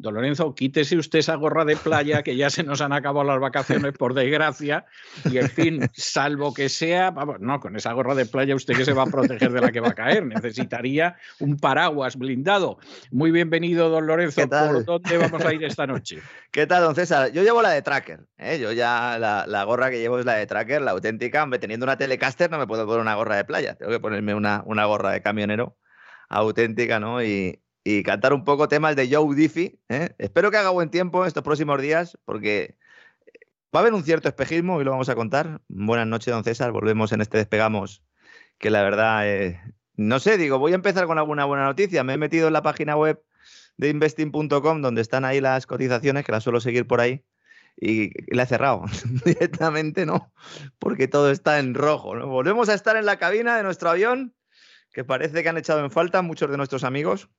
Don Lorenzo, quítese usted esa gorra de playa, que ya se nos han acabado las vacaciones, por desgracia. Y en fin, salvo que sea, vamos, no, con esa gorra de playa usted que se va a proteger de la que va a caer. Necesitaría un paraguas blindado. Muy bienvenido, don Lorenzo. ¿Por dónde vamos a ir esta noche? ¿Qué tal, don César? Yo llevo la de tracker. ¿eh? Yo ya la, la, gorra que llevo es la de tracker, la auténtica. Hombre, teniendo una Telecaster no me puedo poner una gorra de playa. Tengo que ponerme una, una gorra de camionero auténtica, ¿no? Y, y cantar un poco temas de Joe Diffie. ¿eh? Espero que haga buen tiempo estos próximos días porque va a haber un cierto espejismo y lo vamos a contar. Buenas noches, don César. Volvemos en este despegamos que la verdad, eh, no sé, digo, voy a empezar con alguna buena noticia. Me he metido en la página web de investing.com donde están ahí las cotizaciones, que las suelo seguir por ahí. Y la he cerrado directamente, ¿no? Porque todo está en rojo. Volvemos a estar en la cabina de nuestro avión, que parece que han echado en falta muchos de nuestros amigos.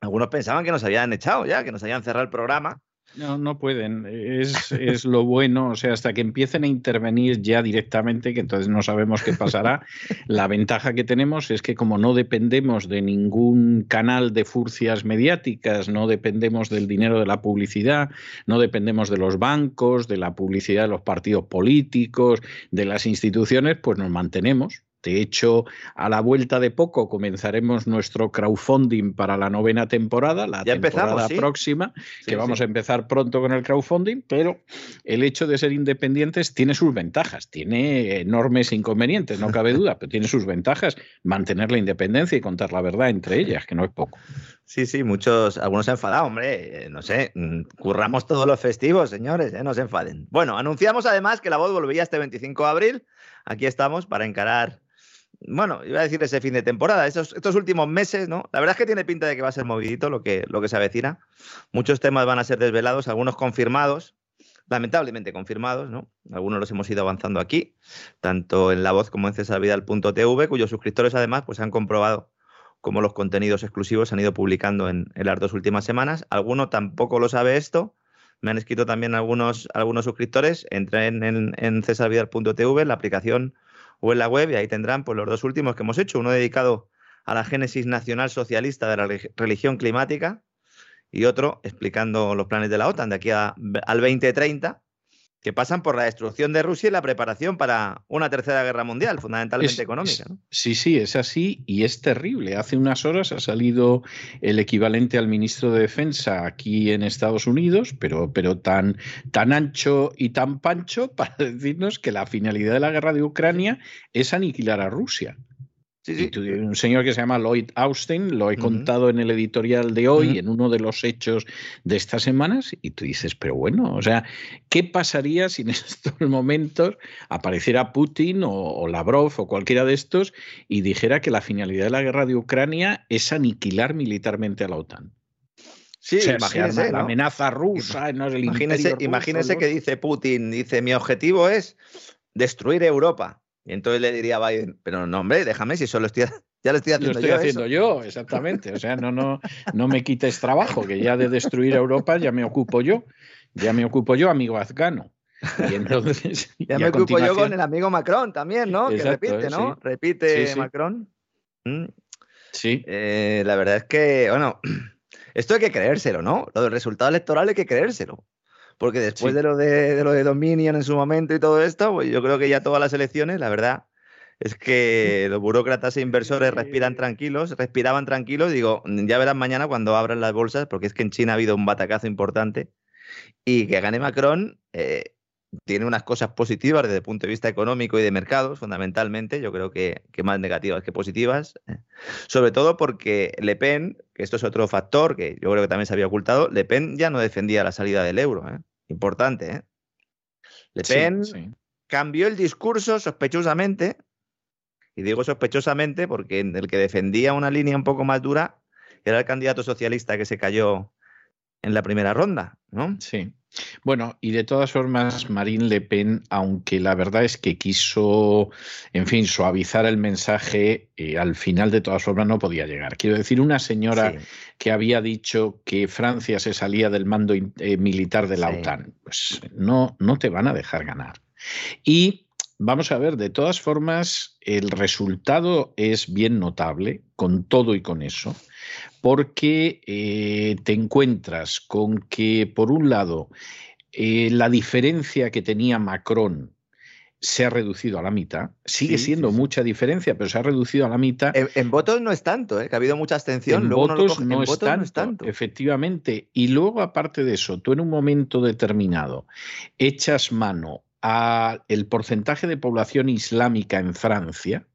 Algunos pensaban que nos habían echado ya, que nos habían cerrado el programa. No, no pueden. Es, es, lo bueno. O sea, hasta que empiecen a intervenir ya directamente, que entonces no sabemos qué pasará. La ventaja que tenemos es que como no dependemos de ningún canal de furcias mediáticas, no dependemos del dinero de la publicidad, no dependemos de los bancos, de la publicidad de los partidos políticos, de las instituciones, pues nos mantenemos. De hecho, a la vuelta de poco comenzaremos nuestro crowdfunding para la novena temporada, la ya temporada próxima, que vamos sí. a empezar pronto con el crowdfunding, pero el hecho de ser independientes tiene sus ventajas, tiene enormes inconvenientes, no cabe duda, pero tiene sus ventajas mantener la independencia y contar la verdad entre ellas, que no es poco. Sí, sí, muchos, algunos se han enfadado, hombre, eh, no sé, mm, curramos todos los festivos, señores, eh, no se enfaden. Bueno, anunciamos además que la voz volvería este 25 de abril. Aquí estamos para encarar, bueno, iba a decir ese fin de temporada, estos, estos últimos meses, ¿no? La verdad es que tiene pinta de que va a ser movidito lo que, lo que se avecina. Muchos temas van a ser desvelados, algunos confirmados, lamentablemente confirmados, ¿no? Algunos los hemos ido avanzando aquí, tanto en la voz como en cesarvidal.tv, cuyos suscriptores además pues han comprobado cómo los contenidos exclusivos se han ido publicando en, las dos últimas semanas. Alguno tampoco lo sabe esto. Me han escrito también algunos, algunos suscriptores. Entren en, en la aplicación o en la web, y ahí tendrán pues, los dos últimos que hemos hecho. Uno dedicado a la génesis nacional socialista de la relig- religión climática y otro explicando los planes de la OTAN de aquí a- al 2030, que pasan por la destrucción de Rusia y la preparación para una tercera guerra mundial, fundamentalmente Es- económica. Sí, sí, es así y es terrible. Hace unas horas ha salido el equivalente al ministro de Defensa aquí en Estados Unidos, pero, pero tan, tan ancho y tan pancho para decirnos que la finalidad de la guerra de Ucrania es aniquilar a Rusia. Sí, sí. un señor que se llama Lloyd Austin, lo he contado en el editorial de hoy, en uno de los hechos de estas semanas, y tú dices, pero bueno, o sea, ¿qué pasaría si en estos momentos apareciera Putin o, o Lavrov o cualquiera de estos y dijera que la finalidad de la guerra de Ucrania es aniquilar militarmente a la OTAN? Sí, o sea, se imagínese, la ¿no? amenaza rusa, no es el Imagínese, ruso, imagínese que dice Putin, dice, mi objetivo es destruir Europa. Y entonces le diría a Biden, pero no, hombre, déjame si solo estoy, ya lo estoy Lo haciendo estoy yo. haciendo eso". yo, exactamente. O sea, no, no, no me quites trabajo, que ya de destruir a Europa ya me ocupo yo. Ya me ocupo yo, amigo afgano. Y entonces. y Ya me ocupo yo con el amigo Macron también, ¿no? Exacto, que repite, ¿no? sí. Repite Sí, sí. Macron. Mm, Sí, eh, la verdad es que, bueno, esto hay que creérselo, ¿no? Lo del resultado electoral hay que creérselo. Porque después de, lo de, lo de Dominion en su momento y todo esto, pues yo creo que ya todas las elecciones, la verdad, es que los burócratas e inversores respiran tranquilos, respiraban tranquilos. Digo, ya verán mañana cuando abran las bolsas, porque es que en China ha habido un batacazo importante. Y que gane Macron eh, tiene unas cosas positivas desde el punto de vista económico y de mercados, fundamentalmente. Yo creo que, más negativas que positivas. Eh. Sobre todo porque Le Pen, que esto es otro factor que yo creo que también se había ocultado, Le Pen ya no defendía la salida del euro. ¿eh? Importante, ¿eh? Le Pen cambió el discurso sospechosamente y digo sospechosamente porque el que defendía una línea un poco más dura era el candidato socialista que se cayó en la primera ronda, ¿no? Sí. Bueno, y de todas formas, Marine Le Pen, aunque la verdad es que quiso, en fin, suavizar el mensaje, eh, al final de todas formas no podía llegar. Quiero decir, una señora que había dicho que Francia se salía del mando eh, militar de la OTAN, pues no, no te van a dejar ganar. Y Vamos a ver, de todas formas, el resultado es bien notable, con todo y con eso, porque eh, te encuentras con que, por un lado, eh, la diferencia que tenía Macron se ha reducido a la mitad. Sigue siendo mucha diferencia, pero se ha reducido a la mitad. En, votos no es tanto, ¿eh? que ha habido mucha abstención. En, votos, no, es tanto, no es tanto, efectivamente. Y luego, aparte de eso, tú en un momento determinado echas mano el porcentaje de población islámica en Francia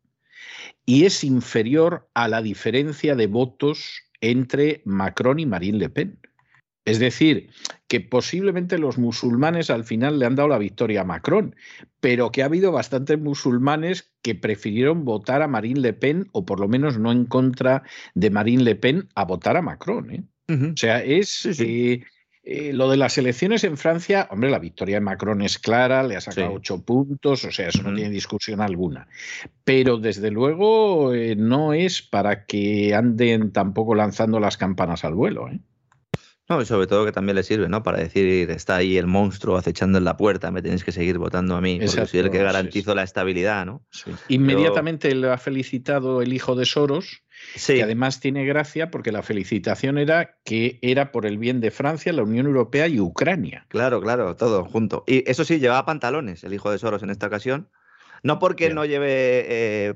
y es inferior a la diferencia de votos entre Macron y Marine Le Pen. Es decir, que posiblemente los musulmanes al final le han dado la victoria a Macron, pero que ha habido bastantes musulmanes que prefirieron votar a Marine Le Pen, o por lo menos no en contra de Marine Le Pen, a votar a Macron. ¿eh? O sea, es... Eh, eh, lo de las elecciones en Francia, hombre, la victoria de Macron es clara, le ha sacado ocho puntos, o sea, eso no tiene discusión alguna. Pero desde luego eh, no es para que anden tampoco lanzando las campanas al vuelo. ¿eh? No, y sobre todo que también le sirve, ¿no? Para decir, está ahí el monstruo acechando en la puerta, me tenéis que seguir votando a mí, porque soy el que garantizo la estabilidad, ¿no? Inmediatamente le ha felicitado el hijo de Soros, que además tiene gracia porque la felicitación era que era por el bien de Francia, la Unión Europea y Ucrania. Claro, claro, todo junto. Y eso sí, llevaba pantalones el hijo de Soros en esta ocasión. No porque no lleve eh,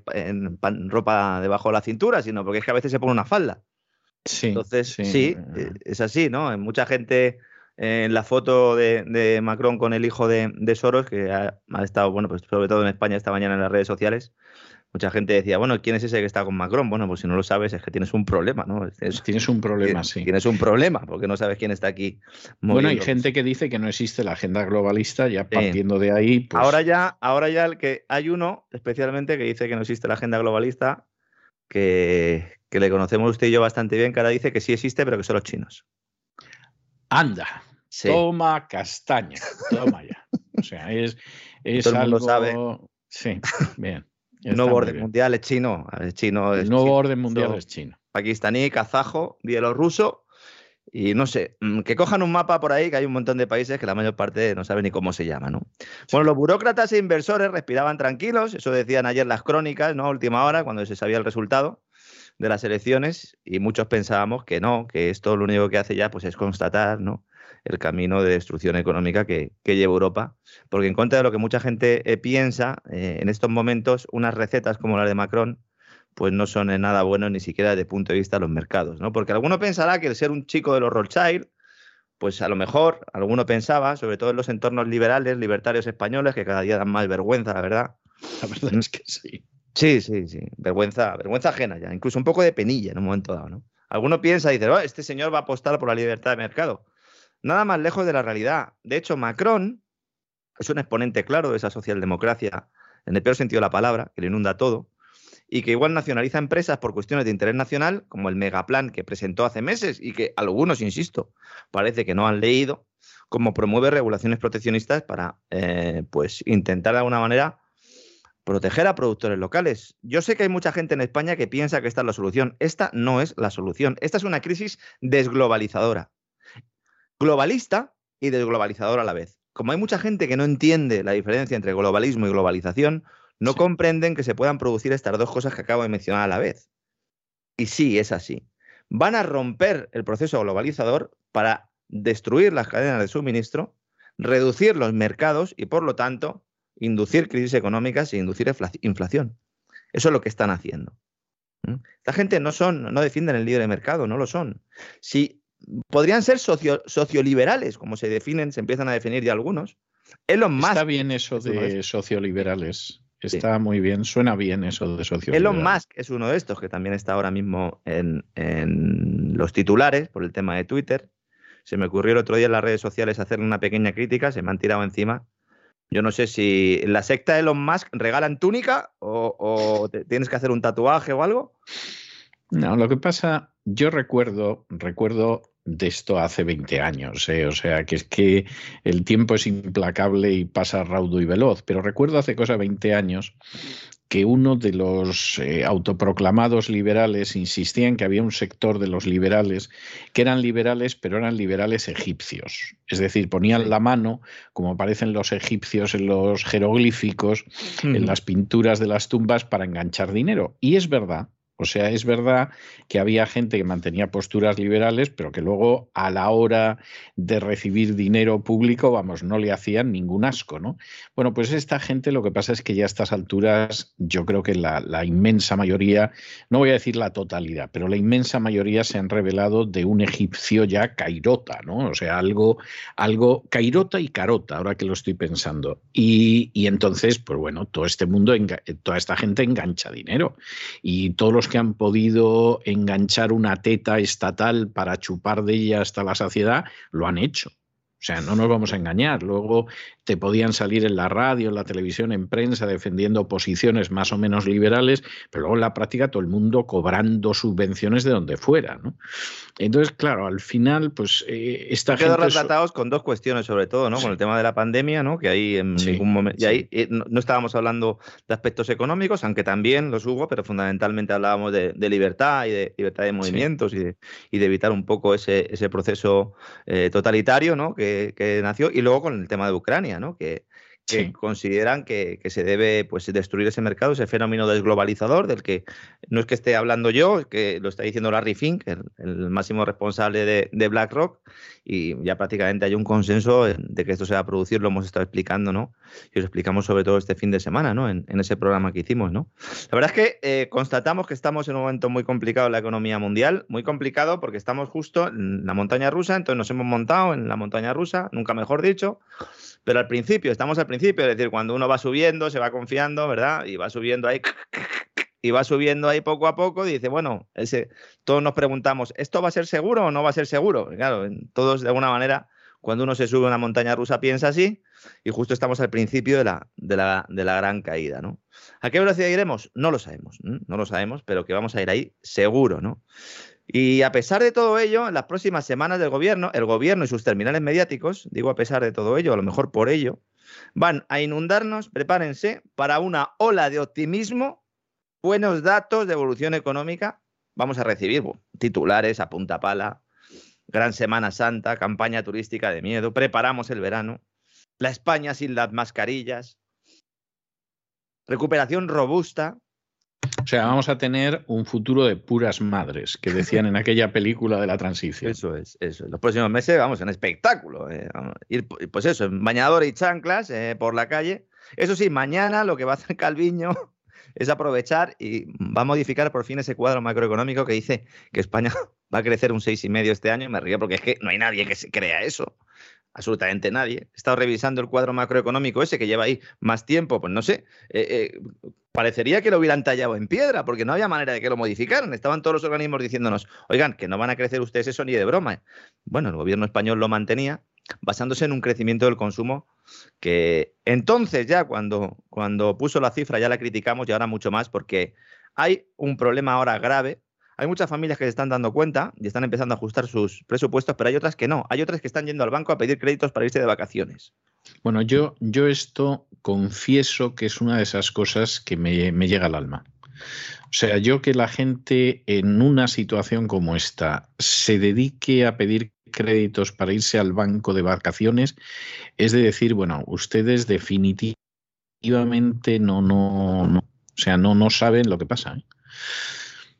ropa debajo de la cintura, sino porque es que a veces se pone una falda. Sí. Entonces, sí, eh, es así, ¿no? Mucha gente en la foto de, Macron con el hijo de, Soros, que ha, ha, estado, bueno, pues sobre todo en España esta mañana en las redes sociales, mucha gente decía, bueno, ¿quién es ese que está con Macron? Bueno, pues si no lo sabes es que tienes un problema, ¿no? tienes un problema, sí. Tienes un problema porque no sabes quién está aquí. Bueno, hay gente que dice que no existe la agenda globalista, ya partiendo de ahí. Pues ahora ya, ahora ya el que hay uno especialmente que dice que no existe la agenda globalista, que, le conocemos usted y yo bastante bien, que ahora dice que sí existe, pero que son los chinos. Anda, toma castaña, toma ya. O sea, es, es Todo el mundo sabe. Sí, bien. El nuevo orden mundial es chino. chino el nuevo orden mundial es chino. Pakistaní, kazajo, bielorruso. Y no sé, mm, que cojan un mapa por ahí, que hay un montón de países que la mayor parte no sabe ni cómo se llama, ¿no? Bueno, los burócratas e inversores respiraban tranquilos, eso decían ayer las crónicas, ¿no? Última hora, cuando se sabía el resultado de las elecciones, y muchos pensábamos que no, que esto lo único que hace ya pues, es constatar, ¿no? El camino de destrucción económica que, lleva Europa, porque en contra de lo que mucha gente eh, piensa, eh, en estos momentos unas recetas como la de Macron pues no son en nada buenos ni siquiera desde el punto de vista de los mercados, ¿no? Porque alguno pensará que el ser un chico de los Rothschild, pues a lo mejor alguno pensaba, sobre todo en los entornos liberales, libertarios españoles, que cada día dan más vergüenza, la verdad. La verdad es que sí. Sí, sí, sí. Vergüenza, vergüenza ajena ya, incluso un poco de penilla en un momento dado, ¿no? Alguno piensa y dice, oh, este señor va a apostar por la libertad de mercado nada más lejos de la realidad. De hecho, Macron es un exponente claro de esa socialdemocracia, en el peor sentido de la palabra, que le inunda todo, y que igual nacionaliza empresas por cuestiones de interés nacional, como el megaplan que presentó hace meses y que algunos, insisto, parece que no han leído, como promueve regulaciones proteccionistas para eh, pues intentar de alguna manera proteger a productores locales. Yo sé que hay mucha gente en España que piensa que esta es la solución. Esta no es la solución. Esta es una crisis desglobalizadora globalista y desglobalizador a la vez. Como hay mucha gente que no entiende la diferencia entre globalismo y globalización, no comprenden que se puedan producir estas dos cosas que acabo de mencionar a la vez. Y sí, es así. Van a romper el proceso globalizador para destruir las cadenas de suministro reducir los mercados y, por lo tanto, inducir crisis económicas e inducir inflación. Eso es lo que están haciendo. Esta gente no son, no defienden el libre mercado, no lo son. Si podrían ser socio, socioliberales, como se definen, se empiezan a definir ya algunos. Elon Musk. Está bien eso de socioliberales. Está muy bien, suena bien eso de socioliberales. Elon Musk es uno de estos que también está ahora mismo en, en los titulares por el tema de Twitter. Se me ocurrió el otro día en las redes sociales hacerle una pequeña crítica, se me han tirado encima yo no sé si la secta de Elon Musk regalan túnica o, tienes que hacer un tatuaje o algo. No, lo que pasa, yo recuerdo, recuerdo de esto hace 20 años, ¿eh? o sea, que es que el tiempo es implacable y pasa raudo y veloz, pero recuerdo hace cosa 20 años que uno de los eh, autoproclamados liberales insistía en que había un sector de los liberales que eran liberales, pero eran liberales egipcios. Es decir, ponían la mano, como aparecen los egipcios en los jeroglíficos, en las pinturas de las tumbas, para enganchar dinero. Y es verdad, o sea, es verdad que había gente que mantenía posturas liberales, pero que luego a la hora de recibir dinero público, vamos, no le hacían ningún asco, ¿no? Bueno, pues esta gente lo que pasa es que ya a estas alturas yo creo que la, inmensa mayoría, no voy a decir la totalidad, pero la inmensa mayoría se han revelado de un egipcio ya cairota, ¿no? O sea, algo, algo cairota y carota, ahora que lo estoy pensando. Y, y entonces, pues bueno, todo este mundo, toda esta gente engancha dinero y todos los que han podido enganchar una teta estatal para chupar de ella hasta la saciedad, lo han hecho. O sea, no nos vamos a engañar. Luego te podían salir en la radio, en la televisión, en prensa, defendiendo posiciones más o menos liberales, pero luego en la práctica todo el mundo cobrando subvenciones de donde fuera. ¿no? Entonces, claro, al final, pues eh, esta gente... retratados con dos cuestiones, sobre todo, ¿no? Con el tema de la pandemia, ¿no? Que ahí en ningún momento... Y ahí eh, no, estábamos hablando de aspectos económicos, aunque también los hubo, pero fundamentalmente hablábamos de, libertad y de libertad de movimientos y, de, y, de, evitar un poco ese, ese proceso eh, totalitario, ¿no? Que que, nació, y luego con el tema de Ucrania, ¿no? que, consideran que, se debe pues, destruir ese mercado, ese fenómeno desglobalizador, del que no es que esté hablando yo, que lo está diciendo Larry Fink, el, máximo responsable de, BlackRock, y ya prácticamente hay un consenso de que esto se va a producir, lo hemos estado explicando, ¿no? Y os explicamos sobre todo este fin de semana, ¿no? En, ese programa que hicimos, ¿no? La verdad es que eh, constatamos que estamos en un momento muy complicado en la economía mundial, muy complicado porque estamos justo en la montaña rusa, entonces nos hemos montado en la montaña rusa, nunca mejor dicho, pero al principio, estamos al principio, es decir, cuando uno va subiendo, se va confiando, ¿verdad? Y va subiendo ahí, y va subiendo ahí poco a poco, dice, bueno, ese, todos nos preguntamos, ¿esto va a ser seguro o no va a ser seguro? claro, todos de alguna manera, cuando uno se sube a una montaña rusa piensa así, y justo estamos al principio de la, de la, de la gran caída, ¿no? ¿A qué velocidad iremos? No lo sabemos, no lo sabemos, pero que vamos a ir ahí seguro, ¿no? Y a pesar de todo ello, en las próximas semanas del gobierno, el gobierno y sus terminales mediáticos, digo a pesar de todo ello, a lo mejor por ello, van a inundarnos, prepárense, para una ola de optimismo, buenos datos de evolución económica. Vamos a recibir titulares a punta pala, gran Semana Santa, campaña turística de miedo, preparamos el verano, la España sin las mascarillas, recuperación robusta, o sea, vamos a tener un futuro de puras madres, que decían en aquella película de la transición. Eso es, eso. Los próximos meses vamos en espectáculo. Eh, ir, pues eso, en bañador y chanclas eh, por la calle. Eso sí, mañana lo que va a hacer Calviño es aprovechar y va a modificar por fin ese cuadro macroeconómico que dice que España va a crecer un 6,5 este año. Me río porque es que no hay nadie que se crea eso absolutamente nadie. He estado revisando el cuadro macroeconómico ese que lleva ahí más tiempo, pues no sé, eh, eh, parecería que lo hubieran tallado en piedra, porque no había manera de que lo modificaran. Estaban todos los organismos diciéndonos, oigan, que no van a crecer ustedes eso ni de broma. Bueno, el gobierno español lo mantenía basándose en un crecimiento del consumo que entonces ya cuando, cuando puso la cifra ya la criticamos y ahora mucho más porque hay un problema ahora grave hay muchas familias que se están dando cuenta y están empezando a ajustar sus presupuestos, pero hay otras que no. Hay otras que están yendo al banco a pedir créditos para irse de vacaciones. Bueno, yo, yo esto confieso que es una de esas cosas que me, me llega al alma. O sea, yo que la gente en una situación como esta se dedique a pedir créditos para irse al banco de vacaciones, es de decir, bueno, ustedes definitivamente no, no, o sea, no, no saben lo que pasa. ¿eh?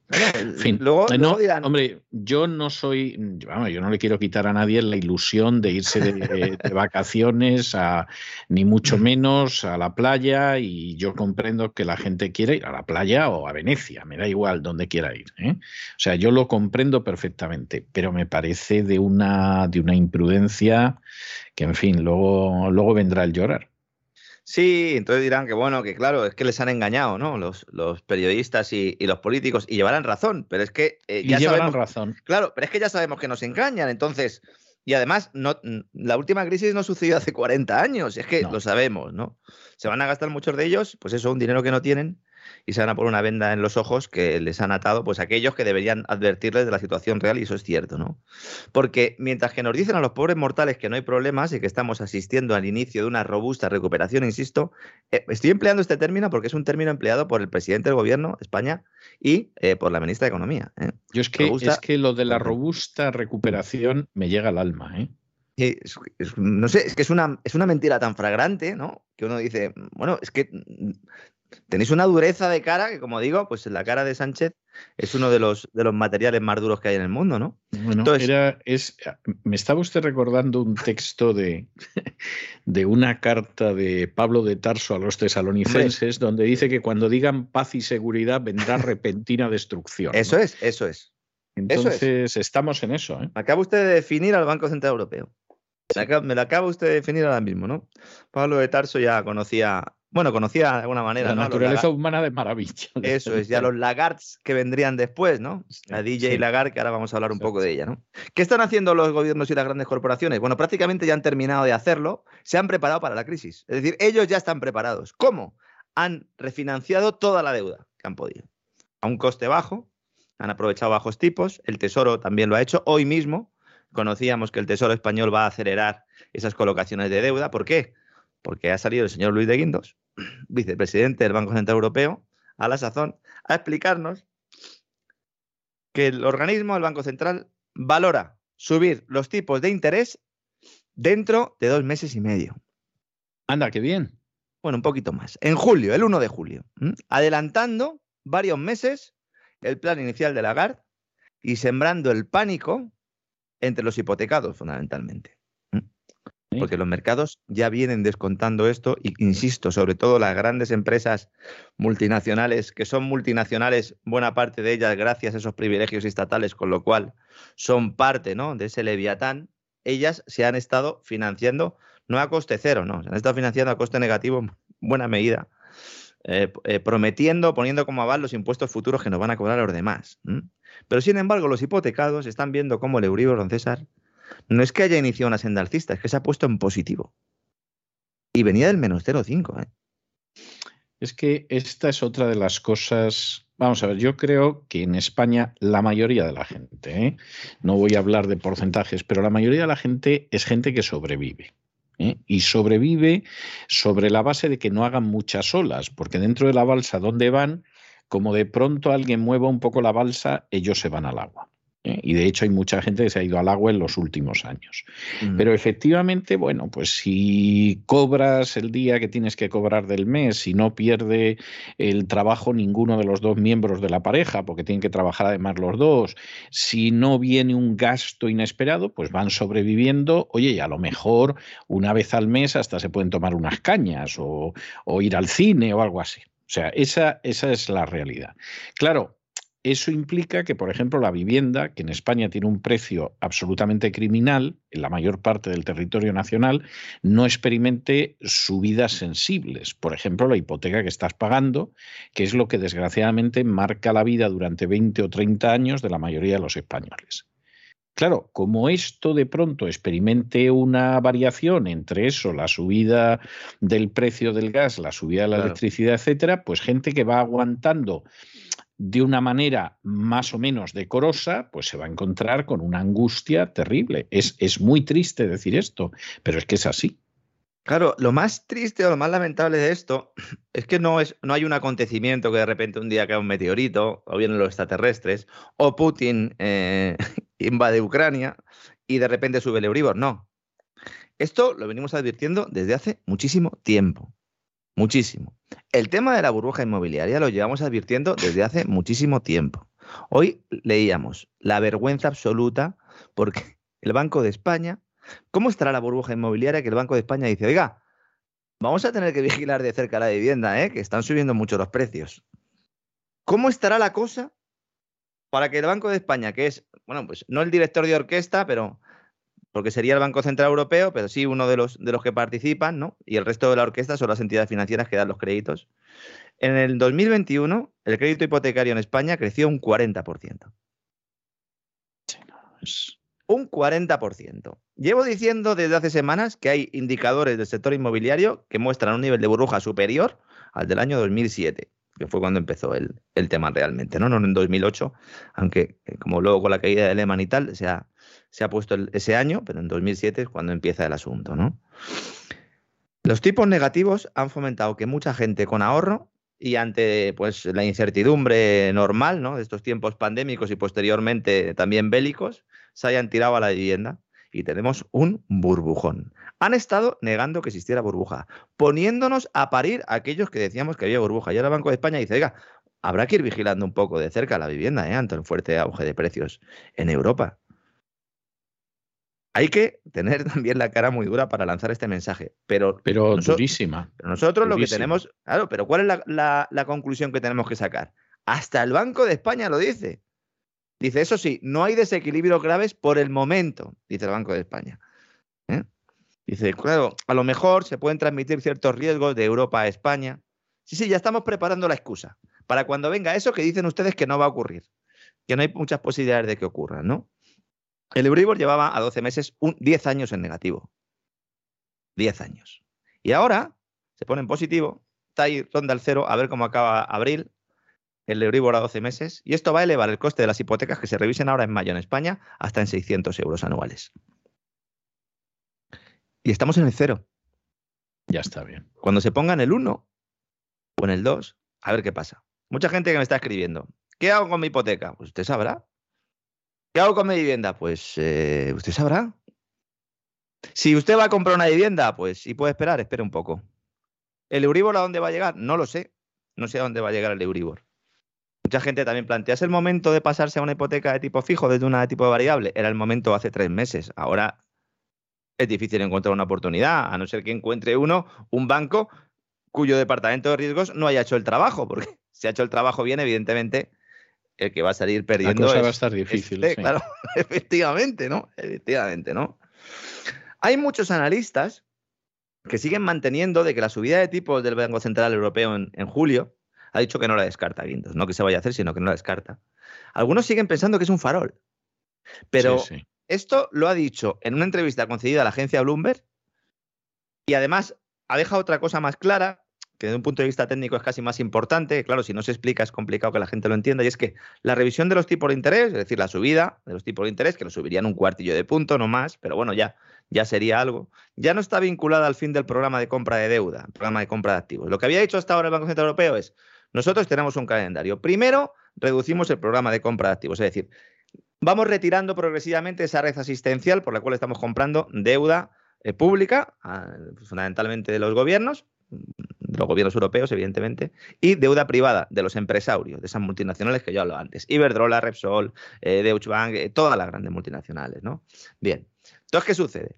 En fin, luego, dirán... Hombre, yo no soy, vamos, yo no le quiero quitar a nadie la ilusión de irse de, vacaciones, a, ni mucho menos a la playa, y yo comprendo que la gente quiere ir a la playa o a Venecia, me da igual donde quiera ir. ¿eh? O sea, yo lo comprendo perfectamente, pero me parece de una, de una imprudencia que, en fin, luego, luego vendrá el llorar. Sí, entonces dirán que bueno, que claro, es que les han engañado, ¿no? Los, los periodistas y, los políticos, y llevarán razón, pero es que eh, ya llevarán razón. Claro, pero es que ya sabemos que nos engañan, entonces, y además, no, la última crisis no sucedió hace 40 años, es que lo sabemos, ¿no? Se van a gastar muchos de ellos, pues eso, un dinero que no tienen, y se van a poner una venda en los ojos que les han atado pues aquellos que deberían advertirles de la situación real y eso es cierto, ¿no? Porque mientras que nos dicen a los pobres mortales que no hay problemas y que estamos asistiendo al inicio de una robusta recuperación, insisto, eh, estoy empleando este término porque es un término empleado por el presidente del gobierno, España, y eh, por la ministra de Economía. ¿eh? Yo es que, es que lo de la robusta recuperación me llega al alma, ¿eh? no sé, es que es una, es una mentira tan fragrante, ¿no? Que uno dice, bueno, es que tenéis una dureza de cara que, como digo, pues la cara de Sánchez es uno de los, de los materiales más duros que hay en el mundo, ¿no? Bueno, era, es, me estaba usted recordando un texto de, de una carta de Pablo de Tarso a los tesalonicenses, donde dice que cuando digan paz y seguridad vendrá repentina destrucción. Eso es, eso es. Entonces, estamos en eso. ¿eh? Acaba usted de definir al Banco Central Europeo. Me lo acaba usted de definir ahora mismo, ¿no? Pablo de Tarso ya conocía bueno, conocía de alguna manera. La naturaleza humana de maravilla. Eso es, ya los Lagards que vendrían después, ¿no? La DJ Lagarde, que ahora vamos a hablar un poco de ella, ¿no? ¿Qué están haciendo los gobiernos y las grandes corporaciones? Bueno, prácticamente ya han terminado de hacerlo, se han preparado para la crisis. Es decir, ellos ya están preparados. ¿Cómo? Han refinanciado toda la deuda que han podido. A un coste bajo, han aprovechado bajos tipos, el Tesoro también lo ha hecho. Hoy mismo conocíamos que el Tesoro español va a acelerar esas colocaciones de deuda. ¿Por qué? Porque ha salido el señor Luis de Guindos vicepresidente del Banco Central Europeo, a la sazón, a explicarnos que el organismo del Banco Central valora subir los tipos de interés dentro de dos meses y medio. Anda, qué bien. Bueno, un poquito más. En julio, el 1 de julio. Adelantando varios meses el plan inicial de Lagarde y sembrando el pánico entre los hipotecados, fundamentalmente. Porque los mercados ya vienen descontando esto, y insisto, sobre todo las grandes empresas multinacionales, que son multinacionales, buena parte de ellas gracias a esos privilegios estatales, con lo cual son parte ¿no? de ese leviatán, ellas se han estado financiando, no a coste cero, no, se han estado financiando a coste negativo en buena medida, eh, eh, prometiendo, poniendo como aval los impuestos futuros que nos van a cobrar los demás. Pero sin embargo, los hipotecados están viendo cómo el Euribor, don César, no es que haya iniciado una senda alcista, es que se ha puesto en positivo. Y venía del menos 0,5. ¿eh? Es que esta es otra de las cosas. Vamos a ver, yo creo que en España la mayoría de la gente, ¿eh? no voy a hablar de porcentajes, pero la mayoría de la gente es gente que sobrevive. ¿eh? Y sobrevive sobre la base de que no hagan muchas olas, porque dentro de la balsa donde van, como de pronto alguien mueva un poco la balsa, ellos se van al agua. ¿Eh? Y de hecho hay mucha gente que se ha ido al agua en los últimos años. Pero efectivamente, bueno, pues si cobras el día que tienes que cobrar del mes, si no pierde el trabajo ninguno de los dos miembros de la pareja, porque tienen que trabajar además los dos, si no viene un gasto inesperado, pues van sobreviviendo, oye, y a lo mejor una vez al mes hasta se pueden tomar unas cañas o, o ir al cine o algo así. O sea, esa, esa es la realidad. Claro, eso implica que, por ejemplo, la vivienda, que en España tiene un precio absolutamente criminal, en la mayor parte del territorio nacional, no experimente subidas sensibles. Por ejemplo, la hipoteca que estás pagando, que es lo que desgraciadamente marca la vida durante 20 o 30 años de la mayoría de los españoles. Claro, como esto de pronto experimente una variación entre eso, la subida del precio del gas, la subida de la electricidad, etcétera, pues gente que va aguantando de una manera más o menos decorosa, pues se va a encontrar con una angustia terrible. Es, es muy triste decir esto, pero es que es así. Claro, lo más triste o lo más lamentable de esto es que no, es, no hay un acontecimiento que de repente un día cae un meteorito, o vienen los extraterrestres, o Putin eh, invade Ucrania y de repente sube el Euribor. No. Esto lo venimos advirtiendo desde hace muchísimo tiempo. Muchísimo. El tema de la burbuja inmobiliaria lo llevamos advirtiendo desde hace muchísimo tiempo. Hoy leíamos la vergüenza absoluta porque el Banco de España, ¿cómo estará la burbuja inmobiliaria que el Banco de España dice, oiga, vamos a tener que vigilar de cerca la vivienda, ¿eh? que están subiendo mucho los precios? ¿Cómo estará la cosa para que el Banco de España, que es, bueno, pues no el director de orquesta, pero porque sería el Banco Central Europeo, pero sí uno de los, de los que participan, ¿no? Y el resto de la orquesta son las entidades financieras que dan los créditos. En el 2021, el crédito hipotecario en España creció un 40%. Un 40%. Llevo diciendo desde hace semanas que hay indicadores del sector inmobiliario que muestran un nivel de burbuja superior al del año 2007 que fue cuando empezó el, tema realmente, ¿no? No en 2008, aunque eh, como luego con la caída de Lehman y tal, se ha, se ha puesto ese año, pero en 2007 es cuando empieza el asunto, ¿no? Los tipos negativos han fomentado que mucha gente con ahorro y ante pues, la incertidumbre normal ¿no? de estos tiempos pandémicos y posteriormente también bélicos, se hayan tirado a la vivienda y tenemos un burbujón. Han estado negando que existiera burbuja, poniéndonos a parir a aquellos que decíamos que había burbuja. Y ahora el Banco de España dice, oiga, habrá que ir vigilando un poco de cerca la vivienda ¿eh? ante el fuerte auge de precios en Europa. Hay que tener también la cara muy dura para lanzar este mensaje, pero, pero durísima. Pero nosotros lo que tenemos, claro, pero ¿cuál es la conclusión que tenemos que sacar? Hasta el Banco de España lo dice. Dice, eso sí, no hay desequilibrios graves por el momento, dice el Banco de España. ¿eh? Dice, claro, a lo mejor se pueden transmitir ciertos riesgos de Europa a España. Sí, sí, ya estamos preparando la excusa para cuando venga eso que dicen ustedes que no va a ocurrir, que no hay muchas posibilidades de que ocurra, ¿no? El Euribor llevaba a 12 meses un 10 años en negativo. 10 años. Y ahora se pone en positivo, está ahí ronda al cero, a ver cómo acaba abril, el Euribor a 12 meses, y esto va a elevar el coste de las hipotecas que se revisen ahora en mayo en España hasta en 600 euros anuales. Y estamos en el cero. Ya está bien. Cuando se ponga en el 1 o en el 2, a ver qué pasa. Mucha gente que me está escribiendo, ¿qué hago con mi hipoteca? Pues usted sabrá. ¿Qué hago con mi vivienda? Pues eh, usted sabrá. Si usted va a comprar una vivienda, pues si puede esperar, espere un poco. ¿El Euribor a dónde va a llegar? No lo sé. No sé a dónde va a llegar el Euribor. Mucha gente también plantea, ¿es el momento de pasarse a una hipoteca de tipo fijo desde una de tipo variable? Era el momento hace tres meses. Ahora es difícil encontrar una oportunidad, a no ser que encuentre uno, un banco cuyo departamento de riesgos no haya hecho el trabajo, porque si ha hecho el trabajo bien, evidentemente, el que va a salir perdiendo. La va a estar difícil. Claro, efectivamente, ¿no? Efectivamente, ¿no? Hay muchos analistas que siguen manteniendo de que la subida de tipos del Banco Central Europeo en julio ha dicho que no la descarta Guindos, no que se vaya a hacer, sino que no la descarta. Algunos siguen pensando que es un farol. Pero esto lo ha dicho en una entrevista concedida a la agencia Bloomberg y además ha dejado otra cosa más clara, que desde un punto de vista técnico es casi más importante, claro, si no se explica es complicado que la gente lo entienda, y es que la revisión de los tipos de interés, es decir, la subida de los tipos de interés, que lo subirían un cuartillo de punto, no más, pero bueno, ya, ya sería algo, ya no está vinculada al fin del programa de compra de deuda, programa de compra de activos. Lo que había dicho hasta ahora el Banco Central Europeo es, nosotros tenemos un calendario. Primero, reducimos el programa de compra de activos, es decir, vamos retirando progresivamente esa red asistencial por la cual estamos comprando deuda eh, pública, fundamentalmente de los gobiernos, de los gobiernos europeos, evidentemente, y deuda privada de los empresarios, de esas multinacionales que yo hablaba antes. Iberdrola, Repsol, eh, Deutsche Bank, eh, todas las grandes multinacionales, ¿no? Bien. Entonces, ¿qué sucede?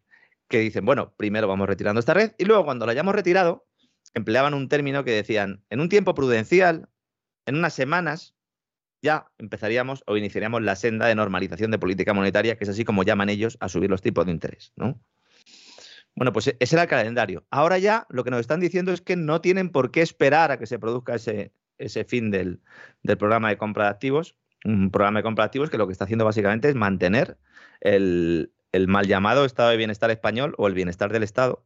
Que dicen, bueno, primero vamos retirando esta red y luego cuando la hayamos retirado, empleaban un término que decían, en un tiempo prudencial, en unas semanas, ya empezaríamos o iniciaríamos la senda de normalización de política monetaria, que es así como llaman ellos a subir los tipos de interés, ¿no? Bueno, pues ese era el calendario. Ahora ya lo que nos están diciendo es que no tienen por qué esperar a que se produzca ese, ese fin del, del programa de compra de activos, un programa de compra de activos que lo que está haciendo básicamente es mantener el, el mal llamado estado de bienestar español o el bienestar del Estado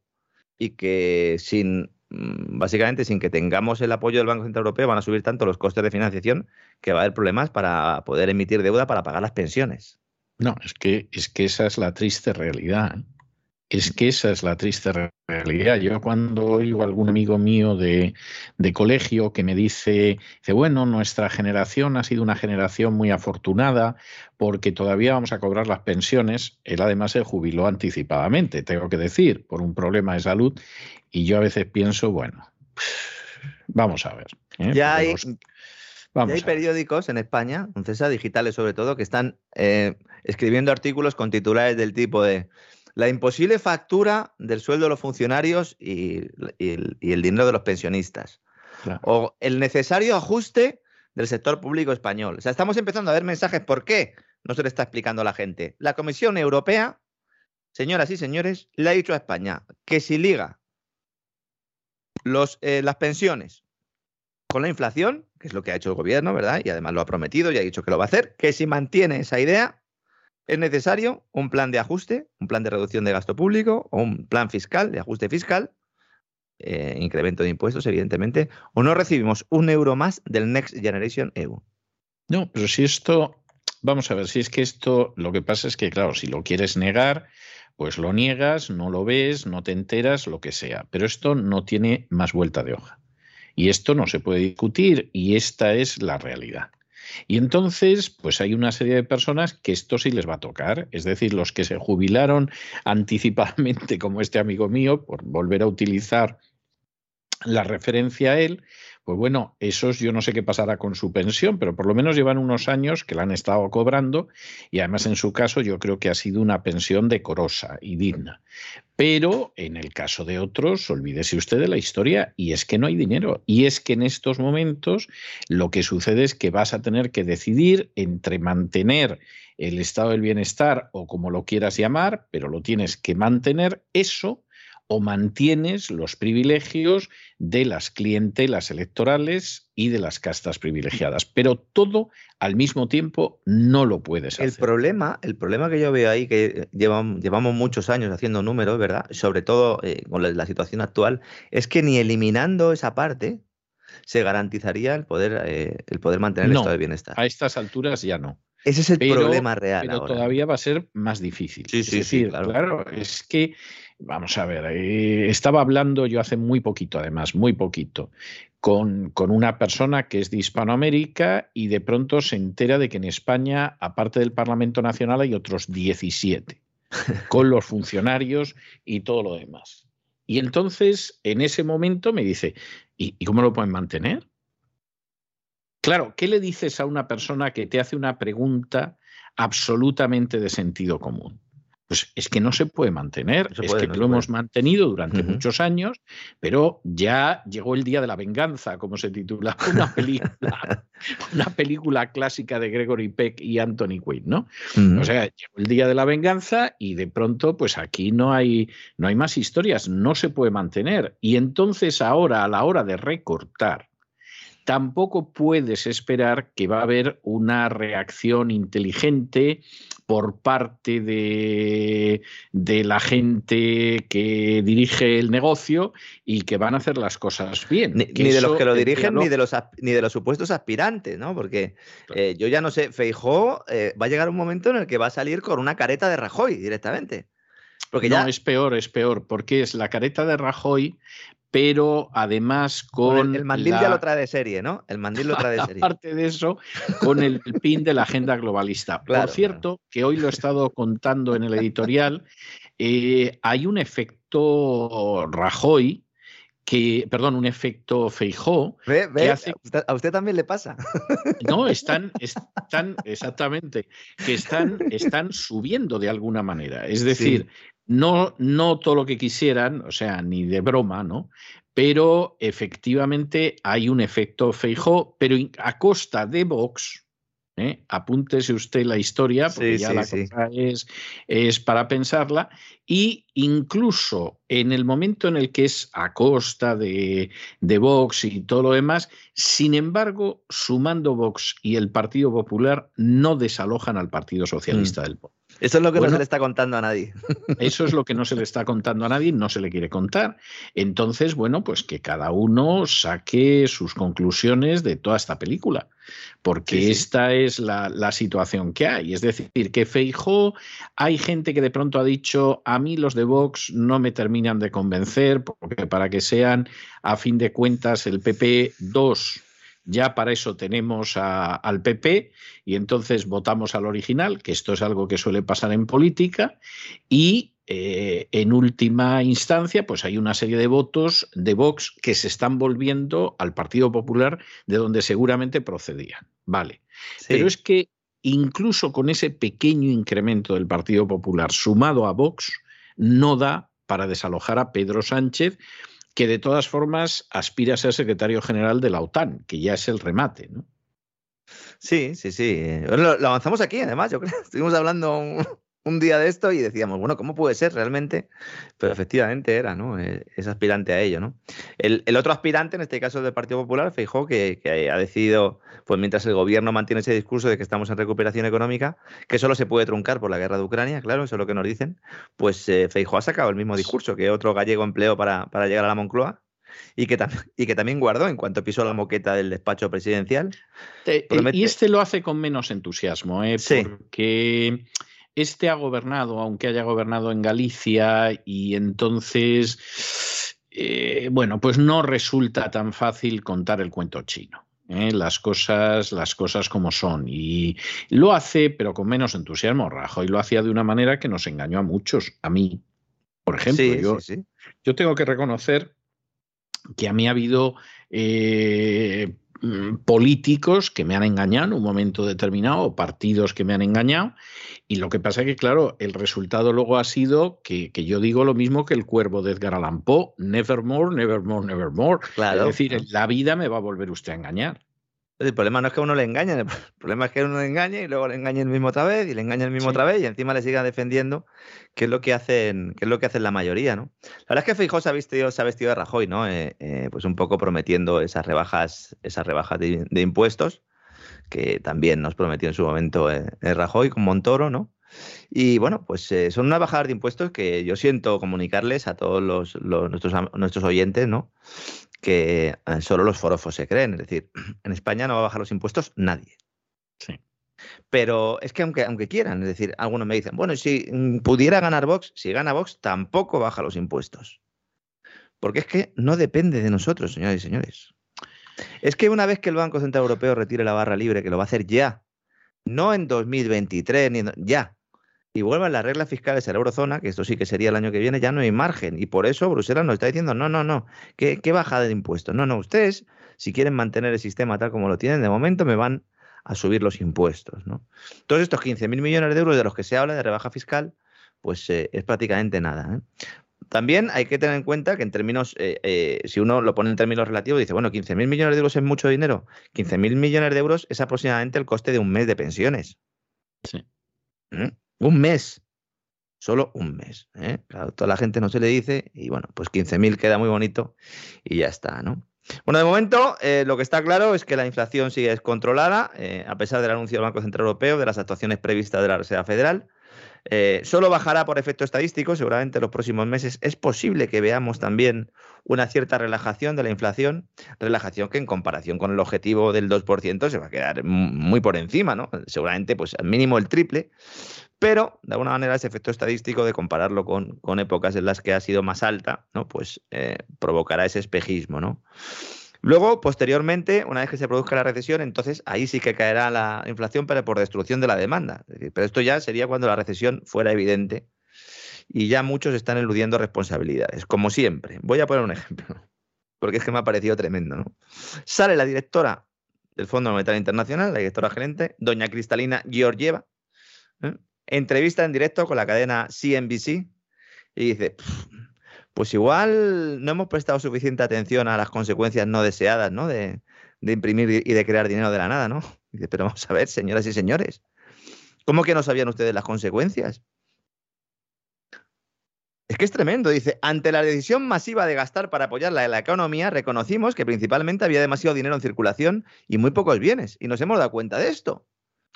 y que sin Mm, básicamente sin que tengamos el apoyo del Banco Central Europeo van a subir tanto los costes de financiación que va a haber problemas para poder emitir deuda para pagar las pensiones. No, es que, es que esa es la triste realidad. ¿eh? Es que esa es la triste realidad. Yo cuando oigo a algún amigo mío de, de, colegio que me dice, dice, bueno, nuestra generación ha sido una generación muy afortunada porque todavía vamos a cobrar las pensiones. Él además se jubiló anticipadamente, tengo que decir, por un problema de salud. Y yo a veces pienso, bueno, vamos a ver. ¿eh? Ya hay, hay periódicos en España, César, digitales sobre todo, que están eh, escribiendo artículos con titulares del tipo de la imposible factura del sueldo de los funcionarios y, el, dinero de los pensionistas. O el necesario ajuste del sector público español. O sea, estamos empezando a ver mensajes. ¿Por qué? No se le está explicando a la gente. La Comisión Europea, señoras y señores, le ha dicho a España que si liga los, eh, las pensiones con la inflación, que es lo que ha hecho el gobierno, ¿verdad? Y además lo ha prometido y ha dicho que lo va a hacer, que si mantiene esa idea, es necesario un plan de ajuste, un plan de reducción de gasto público o un plan fiscal, de ajuste fiscal, eh, incremento de impuestos, evidentemente, o no recibimos un euro más del Next Generation EU. No, pero si esto, vamos a ver, si es que esto, lo que pasa es que, claro, si lo quieres negar, pues lo niegas, no lo ves, no te enteras, lo que sea. Pero esto no tiene más vuelta de hoja. Y esto no se puede discutir y esta es la realidad. Y entonces, pues hay una serie de personas que esto sí les va a tocar, es decir, los que se jubilaron anticipadamente, como este amigo mío, por volver a utilizar la referencia a él, pues bueno, esos yo no sé qué pasará con su pensión, pero por lo menos llevan unos años que la han estado cobrando y además en su caso yo creo que ha sido una pensión decorosa y digna. Pero en el caso de otros, olvídese usted de la historia y es que no hay dinero. Y es que en estos momentos lo que sucede es que vas a tener que decidir entre mantener el estado del bienestar o como lo quieras llamar, pero lo tienes que mantener eso o mantienes los privilegios de las clientelas electorales y de las castas privilegiadas. Pero todo al mismo tiempo no lo puedes hacer. El problema, el problema que yo veo ahí, que llevamos, llevamos muchos años haciendo números, ¿verdad? Sobre todo eh, con la, situación actual, es que ni eliminando esa parte se garantizaría el poder, eh, el poder mantener el estado de bienestar. A estas alturas ya no. Ese es el problema real. Pero todavía va a ser más difícil. Sí, sí, sí, claro. Es que Vamos a ver, eh, estaba hablando yo hace muy poquito, además, muy poquito, con, con, una persona que es de Hispanoamérica y de pronto se entera de que en España, aparte del Parlamento Nacional, hay otros 17, con los funcionarios y todo lo demás. Y entonces, en ese momento me dice, ¿y, ¿y cómo lo pueden mantener? Claro, ¿qué le dices a una persona que te hace una pregunta absolutamente de sentido común? pues es que no se puede mantener. es que lo hemos mantenido durante muchos años, pero ya llegó el día de la venganza, como se titula una película, una película clásica de Gregory Peck y Anthony Quinn, ¿no? O sea, llegó el día de la venganza y de pronto, pues aquí no hay, no hay más historias, no se puede mantener. Y entonces ahora, a la hora de recortar, tampoco puedes esperar que va a haber una reacción inteligente por parte de, la gente que dirige el negocio y que van a hacer las cosas bien. Ni, de los que lo dirigen, ni de los, ni de los supuestos aspirantes, ¿no? Porque eh, yo ya no sé, Feijó eh, va a llegar un momento en el que va a salir con una careta de Rajoy directamente. Porque no, es peor, es peor, porque es la careta de Rajoy, pero además con... el, mandil ya lo trae de serie, ¿no? El mandil lo trae de serie. Aparte de eso, con el pin de la agenda globalista. Por cierto, que hoy lo he estado contando en el editorial, eh, hay un efecto Rajoy, que, perdón, un efecto Feijó. ¿Ve, A, usted, también le pasa. No, están, están exactamente, que están, están subiendo de alguna manera. Es decir, no, no todo lo que quisieran, o sea, ni de broma, ¿no? Pero efectivamente hay un efecto Feijó, pero a costa de Vox, ¿eh? apúntese usted la historia, porque ya la cosa es, es, para pensarla, y incluso en el momento en el que es a costa de, de, Vox y todo lo demás, sin embargo, sumando Vox y el Partido Popular, no desalojan al Partido Socialista mm. del Pueblo. Eso es lo que no se le está contando a nadie. Eso es lo que no se le está contando a nadie, no se le quiere contar. Entonces, bueno, pues que cada uno saque sus conclusiones de toda esta película, porque esta es la, situación que hay. Es decir, que Feijó, hay gente que de pronto ha dicho, a mí los de Vox no me terminan de convencer, porque para que sean, a fin de cuentas, el PP 2 ya para eso tenemos al PP y entonces votamos al original, que esto es algo que suele pasar en política, y eh, en última instancia, pues hay una serie de votos de Vox que se están volviendo al Partido Popular de donde seguramente procedían. Vale. Pero es que incluso con ese pequeño incremento del Partido Popular sumado a Vox, no da para desalojar a Pedro Sánchez, que de todas formas aspira a ser secretario general de la OTAN, que ya es el remate, ¿no? Sí, sí, sí. Lo, avanzamos aquí, además, yo creo. Estuvimos hablando un día de esto y decíamos, bueno, ¿cómo puede ser realmente? Pero efectivamente era, ¿no? Eh, es aspirante a ello, ¿no? El, otro aspirante, en este caso del Partido Popular, Feijó, que, que, ha decidido, pues mientras el gobierno mantiene ese discurso de que estamos en recuperación económica, que solo se puede truncar por la guerra de Ucrania, claro, eso es lo que nos dicen, pues eh, Feijó ha sacado el mismo discurso que otro gallego empleó para, para llegar a la Moncloa, y que, y que, también guardó en cuanto pisó la moqueta del despacho presidencial. Eh, y este lo hace con menos entusiasmo, ¿eh? Sí. porque este ha gobernado, aunque haya gobernado en Galicia, y entonces, eh, bueno, pues no resulta tan fácil contar el cuento chino. ¿eh? Las cosas, las cosas como son. Y lo hace, pero con menos entusiasmo. Rajoy lo hacía de una manera que nos engañó a muchos, a mí. Por ejemplo, yo, yo tengo que reconocer que a mí ha habido eh, Mm, políticos que me han engañado en un momento determinado o partidos que me han engañado. Y lo que pasa es que, claro, el resultado luego ha sido que, yo digo lo mismo que el cuervo de Edgar Allan Poe, nevermore, nevermore, nevermore. Claro. Es decir, en la vida me va a volver usted a engañar. El problema no es que uno le engañe, el problema es que uno le engañe y luego le engañe el mismo otra vez y le engañe el mismo otra vez y encima le siga defendiendo, que es lo que hacen, que es lo que hacen la mayoría, ¿no? La verdad es que Feijóo se ha vestido, se ha vestido de Rajoy, ¿no? Eh, eh, pues un poco prometiendo esas rebajas, esas rebajas de, impuestos, que también nos prometió en su momento eh, Rajoy con Montoro, ¿no? Y bueno, pues son unas bajadas de impuestos que yo siento comunicarles a todos los, nuestros, nuestros oyentes, ¿no? que eh, solo los forofos se creen. Es decir, en España no va a bajar los impuestos nadie. Sí. Pero es que aunque, aunque quieran, es decir, algunos me dicen, bueno, si mm, pudiera ganar Vox, si gana Vox, tampoco baja los impuestos. Porque es que no depende de nosotros, señores y señores. Es que una vez que el Banco Central Europeo retire la barra libre, que lo va a hacer ya, no en 2023, ni ya, y vuelvan las reglas fiscales a la eurozona, que esto sí que sería el año que viene, ya no hay margen. Y por eso Bruselas nos está diciendo, no, no, no, ¿qué, bajada de impuestos? No, no, ustedes, si quieren mantener el sistema tal como lo tienen, de momento me van a subir los impuestos. ¿no? Todos estos 15.000 millones de euros de los que se habla de rebaja fiscal, pues eh, es prácticamente nada. ¿eh? También hay que tener en cuenta que en términos, eh, si uno lo pone en términos relativos, dice, bueno, 15.000 millones de euros es mucho dinero. 15.000 millones de euros es aproximadamente el coste de un mes de pensiones. Sí. ¿Mm? Un mes. Solo un mes. ¿eh? Claro, toda la gente no se le dice y bueno, pues 15.000 queda muy bonito y ya está, ¿no? Bueno, de momento eh, lo que está claro es que la inflación sigue descontrolada, eh, a pesar del anuncio del Banco Central Europeo de las actuaciones previstas de la Reserva Federal. Eh, solo bajará por efecto estadístico, seguramente en los próximos meses. Es posible que veamos también una cierta relajación de la inflación, relajación que en comparación con el objetivo del 2% se va a quedar muy por encima, ¿no? Seguramente, pues al mínimo el triple, pero de alguna manera ese efecto estadístico de compararlo con, épocas en las que ha sido más alta, ¿no? Pues eh, provocará ese espejismo, ¿no? Luego, posteriormente, una vez que se produzca la recesión, entonces ahí sí que caerá la inflación, pero por destrucción de la demanda. pero esto ya sería cuando la recesión fuera evidente y ya muchos están eludiendo responsabilidades, como siempre. Voy a poner un ejemplo, porque es que me ha parecido tremendo. ¿no? Sale la directora del Fondo Monetario Internacional, la directora gerente, doña Cristalina Georgieva, ¿eh? entrevista en directo con la cadena CNBC y dice, pues igual no hemos prestado suficiente atención a las consecuencias no deseadas, ¿no? De, imprimir y de crear dinero de la nada, ¿no? Dice, pero vamos a ver, señoras y señores, ¿cómo que no sabían ustedes las consecuencias? Es que es tremendo, dice, ante la decisión masiva de gastar para apoyar la, la economía, reconocimos que principalmente había demasiado dinero en circulación y muy pocos bienes, y nos hemos dado cuenta de esto.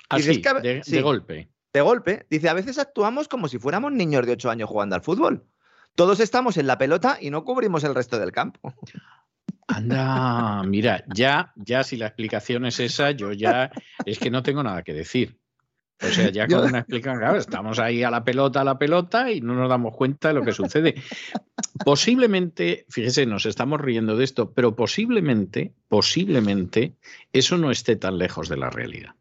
Así, de, golpe. De golpe. Dice, a veces actuamos como si fuéramos niños de 8 años jugando al fútbol. Todos estamos en la pelota y no cubrimos el resto del campo. Anda, mira, ya, ya si la explicación es esa, yo ya es que no tengo nada que decir. O sea, ya con una explicación, claro, estamos ahí a la pelota, a la pelota y no nos damos cuenta de lo que sucede. Posiblemente, fíjese, nos estamos riendo de esto, pero posiblemente, posiblemente, eso no esté tan lejos de la realidad.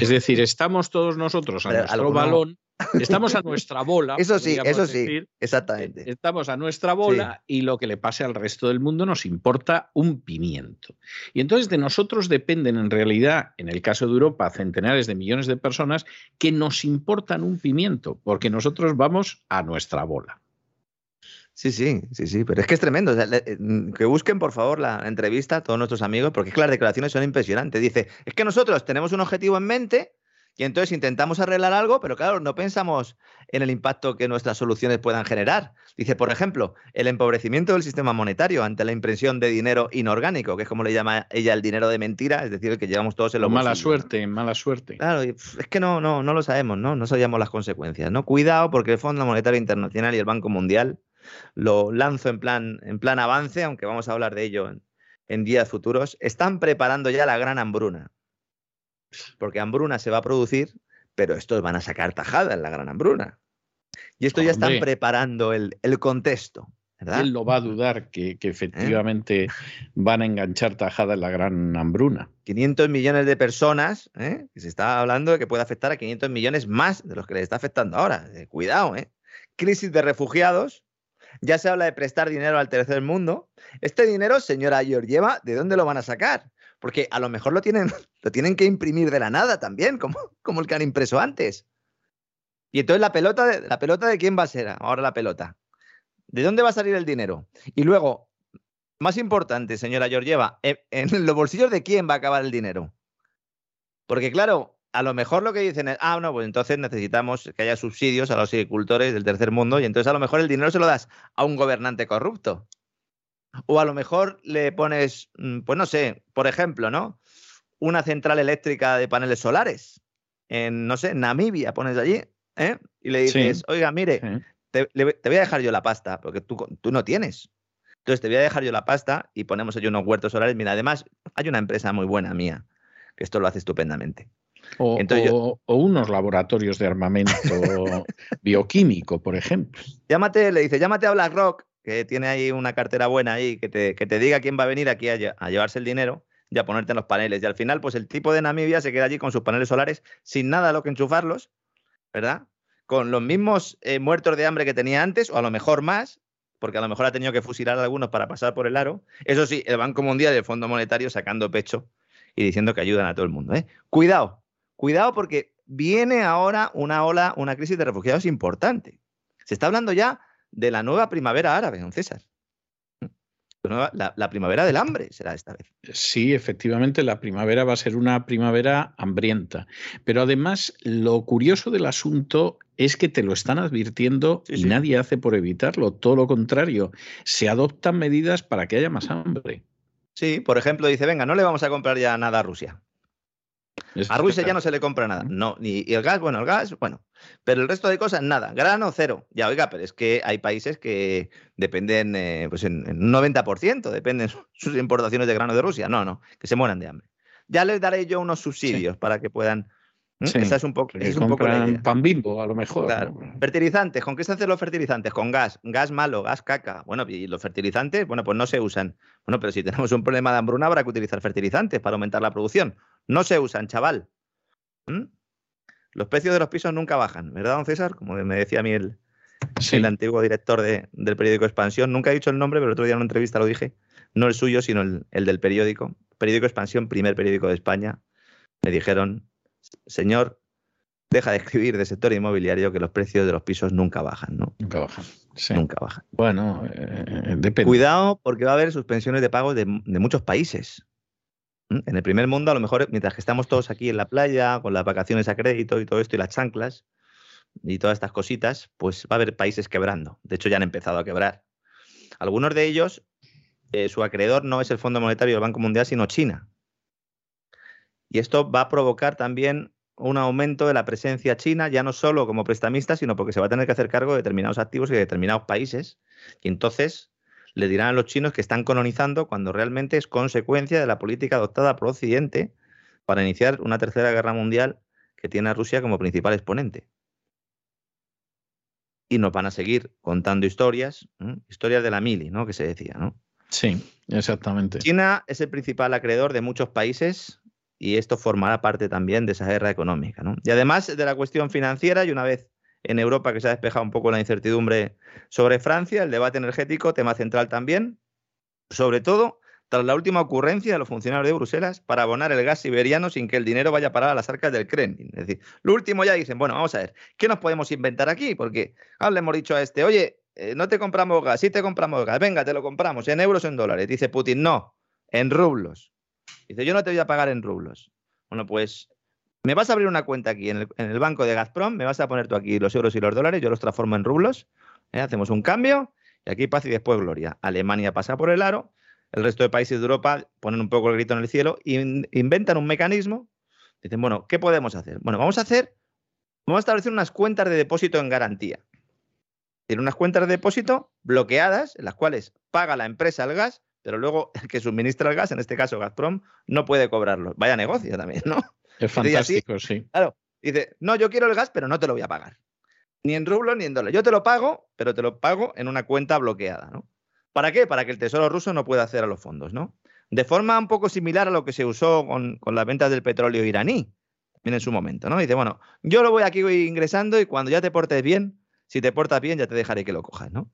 Es decir, estamos todos nosotros a nuestro balón Estamos a nuestra bola. Eso sí, eso sí, exactamente. Estamos a nuestra bola y lo que le pase al resto del mundo nos importa un pimiento. Y entonces de nosotros dependen en realidad, en el caso de Europa, centenares de millones de personas que nos importan un pimiento, porque nosotros vamos a nuestra bola. Sí, sí, sí, sí, pero es que es tremendo. Mm, que busquen, por favor, la entrevista a todos nuestros amigos, porque es que las declaraciones son impresionantes. Dice, es que nosotros tenemos un objetivo en mente y entonces intentamos arreglar algo, pero claro, no pensamos en el impacto que nuestras soluciones puedan generar. Dice, por ejemplo, el empobrecimiento del sistema monetario ante la impresión de dinero inorgánico, que es como le llama ella el dinero de mentira, es decir, el que llevamos todos en los Mala suerte, mala suerte. Claro, es que no, no, no lo sabemos, ¿no? No sabíamos las consecuencias, ¿no? Cuidado, porque el Fondo Monetario Internacional y el Banco Mundial lo lanzo en plan, en plan avance, aunque vamos a hablar de ello en, días futuros, están preparando ya la gran hambruna. Porque hambruna se va a producir, pero estos van a sacar tajada en la gran hambruna. Y esto ya están preparando el, contexto. ¿verdad? Él lo va a dudar que, ¿Eh? efectivamente van a enganchar tajada en la gran hambruna. 500 millones de personas, ¿eh? que se está hablando de que puede afectar a 500 millones más de los que les está afectando ahora. Eh, cuidado, ¿eh? Crisis de refugiados, ya se habla de prestar dinero al tercer mundo. Este dinero, señora Georgieva, ¿de dónde lo van a sacar? Porque a lo mejor lo tienen, lo tienen que imprimir de la nada también, como, el que han impreso antes. Y entonces la pelota, de, la pelota de quién va a ser ahora la pelota. ¿De dónde va a salir el dinero? Y luego, más importante, señora Georgieva, ¿en los bolsillos de quién va a acabar el dinero? Porque claro, a lo mejor lo que dicen es, ah, no, pues entonces necesitamos que haya subsidios a los agricultores del tercer mundo y entonces a lo mejor el dinero se lo das a un gobernante corrupto. O a lo mejor le pones, mm, pues no sé, por ejemplo, ¿no? Una central eléctrica de paneles solares. En, no sé, Namibia pones allí, ¿eh? Y le dices, oiga, mire, te, voy a dejar yo la pasta, porque tú, tú no tienes. Entonces te voy a dejar yo la pasta y ponemos allí unos huertos solares. Mira, además, hay una empresa muy buena mía, que esto lo hace estupendamente. O, unos laboratorios de armamento bioquímico, por ejemplo. Llámate, le dice, llámate a BlackRock, que tiene ahí una cartera buena ahí, que te, que te diga quién va a venir aquí a, llevarse el dinero y a ponerte en los paneles. Y al final, pues el tipo de Namibia se queda allí con sus paneles solares sin nada a lo que enchufarlos, ¿verdad? Con los mismos eh, muertos de hambre que tenía antes, o a lo mejor más, porque a lo mejor ha tenido que fusilar a algunos para pasar por el aro. Eso sí, el Banco Mundial y el Fondo Monetario sacando pecho y diciendo que ayudan a todo el mundo. ¿eh? Cuidado, Cuidado porque viene ahora una ola, una crisis de refugiados importante. Se está hablando ya de la nueva primavera árabe, don César. La, la, primavera del hambre será esta vez. Sí, efectivamente, la primavera va a ser una primavera hambrienta. Pero además, lo curioso del asunto es que te lo están advirtiendo y nadie hace por evitarlo. Todo lo contrario, se adoptan medidas para que haya más hambre. Sí, por ejemplo, dice, venga, no le vamos a comprar ya nada a Rusia a Rusia ya no se le compra nada. No, ni y el gas, bueno, el gas, bueno. Pero el resto de cosas, nada. Grano, cero. Ya, oiga, pero es que hay países que dependen, eh, pues en, un 90% dependen sus importaciones de grano de Rusia. No, no, que se mueran de hambre. Ya les daré yo unos subsidios para que puedan esa es un poco, es un poco pan bimbo, a lo mejor. Fertilizantes, ¿con qué se hacen los fertilizantes? Con gas, gas malo, gas caca. Bueno, y los fertilizantes, bueno, pues no se usan. Bueno, pero si tenemos un problema de hambruna habrá que utilizar fertilizantes para aumentar la producción. No se usan, chaval. ¿Mm? Los precios de los pisos nunca bajan, ¿verdad, don César? Como me decía a mí el, el antiguo director del periódico Expansión. Nunca he dicho el nombre, pero el otro día en una entrevista lo dije. No el suyo, sino el, el del periódico. Periódico Expansión, primer periódico de España. Me dijeron, señor, deja de escribir de sector inmobiliario que los precios de los pisos nunca bajan, ¿no? Nunca bajan. Nunca bajan. Bueno, eh, depende. Cuidado porque va a haber suspensiones de pagos de, muchos países. En el primer mundo, a lo mejor, mientras que estamos todos aquí en la playa, con las vacaciones a crédito y todo esto, y las chanclas, y todas estas cositas, pues va a haber países quebrando. De hecho, ya han empezado a quebrar. Algunos de ellos, eh, su acreedor no es el Fondo Monetario del Banco Mundial, sino China. Y esto va a provocar también un aumento de la presencia china, ya no solo como prestamista, sino porque se va a tener que hacer cargo de determinados activos y de determinados países. Y entonces le dirán a los chinos que están colonizando cuando realmente es consecuencia de la política adoptada por Occidente para iniciar una tercera guerra mundial que tiene a Rusia como principal exponente. Y nos van a seguir contando historias, historias de la mili, ¿no? Que se decía, ¿no? Sí, exactamente. China es el principal acreedor de muchos países y esto formará parte también de esa guerra económica. ¿no? Y además de la cuestión financiera, y una vez en Europa que se ha despejado un poco la incertidumbre sobre Francia, el debate energético, tema central también, sobre todo tras la última ocurrencia de los funcionarios de Bruselas para abonar el gas siberiano sin que el dinero vaya a parar a las arcas del Kremlin. Es decir, lo último ya dicen, bueno, vamos a ver, ¿qué nos podemos inventar aquí? Porque ahora le hemos dicho a este, oye, eh, no te compramos gas, sí te compramos gas, venga, te lo compramos en euros o en dólares. Dice Putin, no, en rublos. Dice, yo no te voy a pagar en rublos. Bueno, pues me vas a abrir una cuenta aquí en el, banco de Gazprom, me vas a poner tú aquí los euros y los dólares, yo los transformo en rublos, ¿eh? hacemos un cambio y aquí paz y después gloria. Alemania pasa por el aro, el resto de países de Europa ponen un poco el grito en el cielo e inventan un mecanismo. Dicen, bueno, ¿qué podemos hacer? Bueno, vamos a hacer, vamos a establecer unas cuentas de depósito en garantía. Tiene unas cuentas de depósito bloqueadas en las cuales paga la empresa el gas, pero luego el que suministra el gas, en este caso Gazprom, no puede cobrarlo. Vaya negocio también, ¿no? Es fantástico, sí. Claro, dice, no, yo quiero el gas, pero no te lo voy a pagar. Ni en rublos ni en dólares. Yo te lo pago, pero te lo pago en una cuenta bloqueada, ¿no? ¿Para qué? Para que el Tesoro ruso no pueda hacer a los fondos, ¿no? De forma un poco similar a lo que se usó con, con las ventas del petróleo iraní, en su momento, ¿no? Dice, bueno, yo lo voy aquí ingresando y cuando ya te portes bien, si te portas bien, ya te dejaré que lo cojas, ¿no?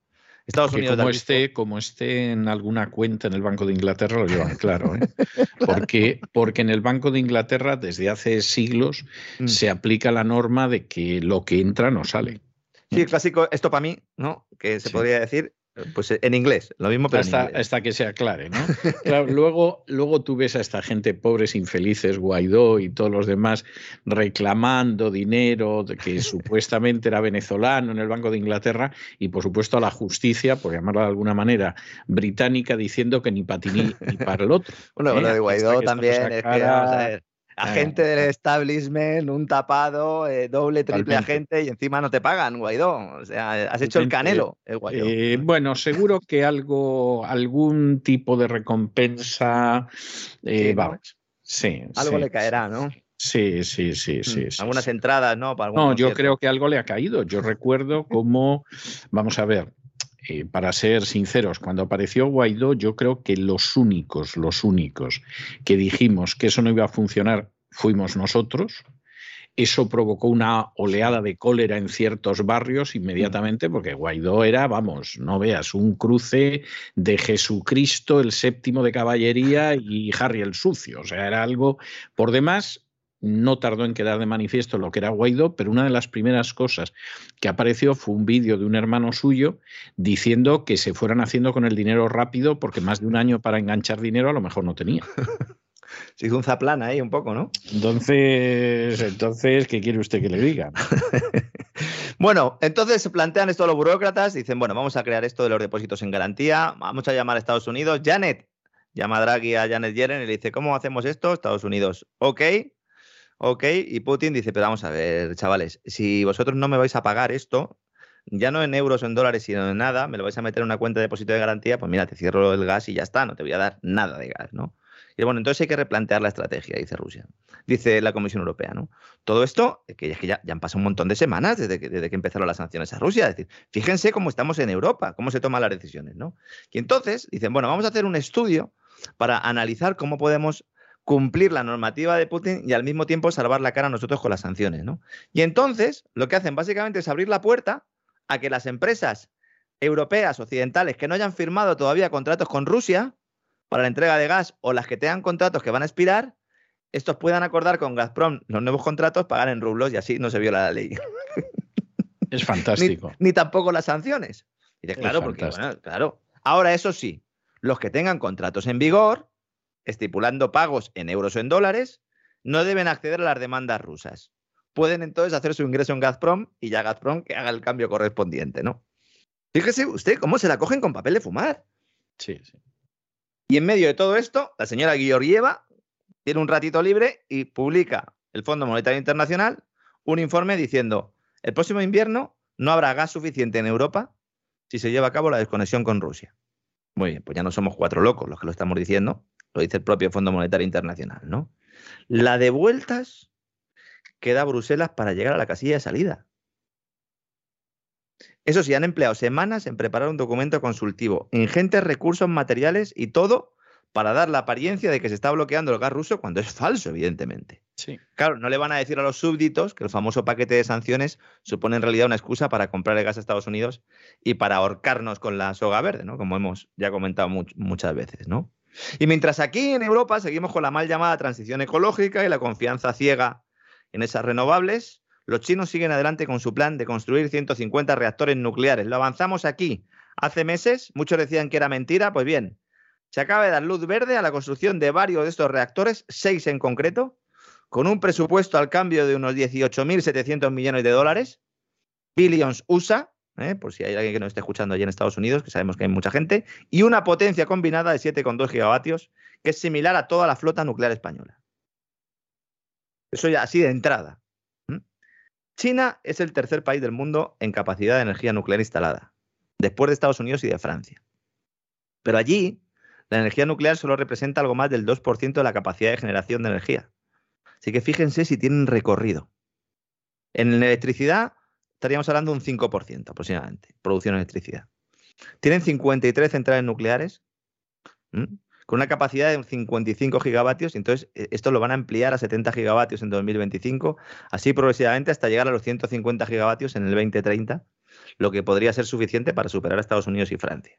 Estados Unidos. Como esté, como esté en alguna cuenta en el Banco de Inglaterra, lo llevan claro. ¿eh? Porque, porque en el Banco de Inglaterra, desde hace siglos, mm. se aplica la norma de que lo que entra no sale. Sí, el clásico, esto para mí, ¿no? Que se podría decir, pues en inglés, lo mismo, pero hasta, en hasta que se aclare, ¿no? luego, luego tú ves a esta gente pobres, infelices, Guaidó y todos los demás reclamando dinero que supuestamente era venezolano en el Banco de Inglaterra y por supuesto a la justicia, por llamarla de alguna manera, británica diciendo que ni para ti ni, para el otro. Bueno, lo ¿eh? de Guaidó también es que, vamos a ver, agente del establishment, un tapado, eh, doble, triple agente y encima no te pagan, Guaidó. O sea, has hecho el canelo, el Guaidó. Eh, bueno, seguro que algo, algún tipo de recompensa, eh, vamos. Sí, algo le caerá, ¿no? Sí, sí, sí, sí. Mm, algunas entradas, ¿no? no, yo creo que algo le ha caído. Yo recuerdo cómo, vamos a ver, para ser sinceros, cuando apareció Guaidó, yo creo que los únicos, los únicos que dijimos que eso no iba a funcionar fuimos nosotros. Eso provocó una oleada de cólera en ciertos barrios inmediatamente, porque Guaidó era, vamos, no veas, un cruce de Jesucristo, el séptimo de caballería y Harry el sucio. O sea, era algo por demás no tardó en quedar de manifiesto lo que era Guaidó, pero una de las primeras cosas que apareció fue un vídeo de un hermano suyo diciendo que se fueran haciendo con el dinero rápido porque más de un año para enganchar dinero a lo mejor no tenía. Se hizo un zaplán ahí un poco, ¿no? Entonces, entonces ¿qué quiere usted que le diga? bueno, entonces se plantean esto los burócratas, dicen, bueno, vamos a crear esto de los depósitos en garantía, vamos a llamar a Estados Unidos. Janet, llama a Draghi a Janet Yellen y le dice, ¿cómo hacemos esto? Estados Unidos, ok, Ok, y Putin dice, pero vamos a ver, chavales, si vosotros no me vais a pagar esto, ya no en euros o en dólares, sino en nada, me lo vais a meter en una cuenta de depósito de garantía, pues mira, te cierro el gas y ya está, no te voy a dar nada de gas, ¿no? Y bueno, entonces hay que replantear la estrategia, dice Rusia. Dice la Comisión Europea, ¿no? Todo esto, que, que ya, ya, han pasado un montón de semanas desde que, desde que empezaron las sanciones a Rusia. Es decir, fíjense cómo estamos en Europa, cómo se toman las decisiones, ¿no? Y entonces dicen, bueno, vamos a hacer un estudio para analizar cómo podemos cumplir la normativa de Putin y al mismo tiempo salvar la cara a nosotros con las sanciones. ¿no? Y entonces lo que hacen básicamente es abrir la puerta a que las empresas europeas, occidentales, que no hayan firmado todavía contratos con Rusia para la entrega de gas o las que tengan contratos que van a expirar, estos puedan acordar con Gazprom los nuevos contratos, pagar en rublos y así no se viola la ley. Es fantástico. ni, tampoco las sanciones. Y de, claro, porque, claro. Ahora, eso sí, los que tengan contratos en vigor, estipulando pagos en euros o en dólares, no deben acceder a las demandas rusas. Pueden entonces hacer su ingreso en Gazprom y ya Gazprom que haga el cambio correspondiente, ¿no? Fíjese usted cómo se la cogen con papel de fumar. Sí, sí. Y en medio de todo esto, la señora Georgieva tiene un ratito libre y publica el Fondo Monetario Internacional un informe diciendo, el próximo invierno no habrá gas suficiente en Europa si se lleva a cabo la desconexión con Rusia. Muy bien, pues ya no somos cuatro locos los que lo estamos diciendo, lo dice el propio Fondo Monetario Internacional, ¿no? La de vueltas que da Bruselas para llegar a la casilla de salida. Eso sí, han empleado semanas en preparar un documento consultivo, ingentes recursos materiales y todo para dar la apariencia de que se está bloqueando el gas ruso cuando es falso, evidentemente. Sí. Claro, no le van a decir a los súbditos que el famoso paquete de sanciones supone en realidad una excusa para comprar el gas a Estados Unidos y para ahorcarnos con la soga verde, ¿no? Como hemos ya comentado muchas veces, ¿no? Y mientras aquí en Europa seguimos con la mal llamada transición ecológica y la confianza ciega en esas renovables, los chinos siguen adelante con su plan de construir 150 reactores nucleares. Lo avanzamos aquí. Hace meses, muchos decían que era mentira, pues bien, se acaba de dar luz verde a la construcción de varios de estos reactores, seis en concreto, con un presupuesto al cambio de unos 18.700 millones de dólares, billions USA, ¿eh? por si hay alguien que nos esté escuchando allí en Estados Unidos, que sabemos que hay mucha gente, y una potencia combinada de 7,2 gigavatios, que es similar a toda la flota nuclear española. Eso ya así de entrada. China es el tercer país del mundo en capacidad de energía nuclear instalada, después de Estados Unidos y de Francia. Pero allí, la energía nuclear solo representa algo más del 2% de la capacidad de generación de energía. Así que fíjense si tienen recorrido. En electricidad estaríamos hablando de un 5% aproximadamente, producción de electricidad. Tienen 53 centrales nucleares con una capacidad de 55 gigavatios, entonces e, esto lo van a ampliar a 70 gigavatios en 2025, así progresivamente hasta llegar a los 150 gigavatios en el 2030, lo que podría ser suficiente para superar a Estados Unidos y Francia.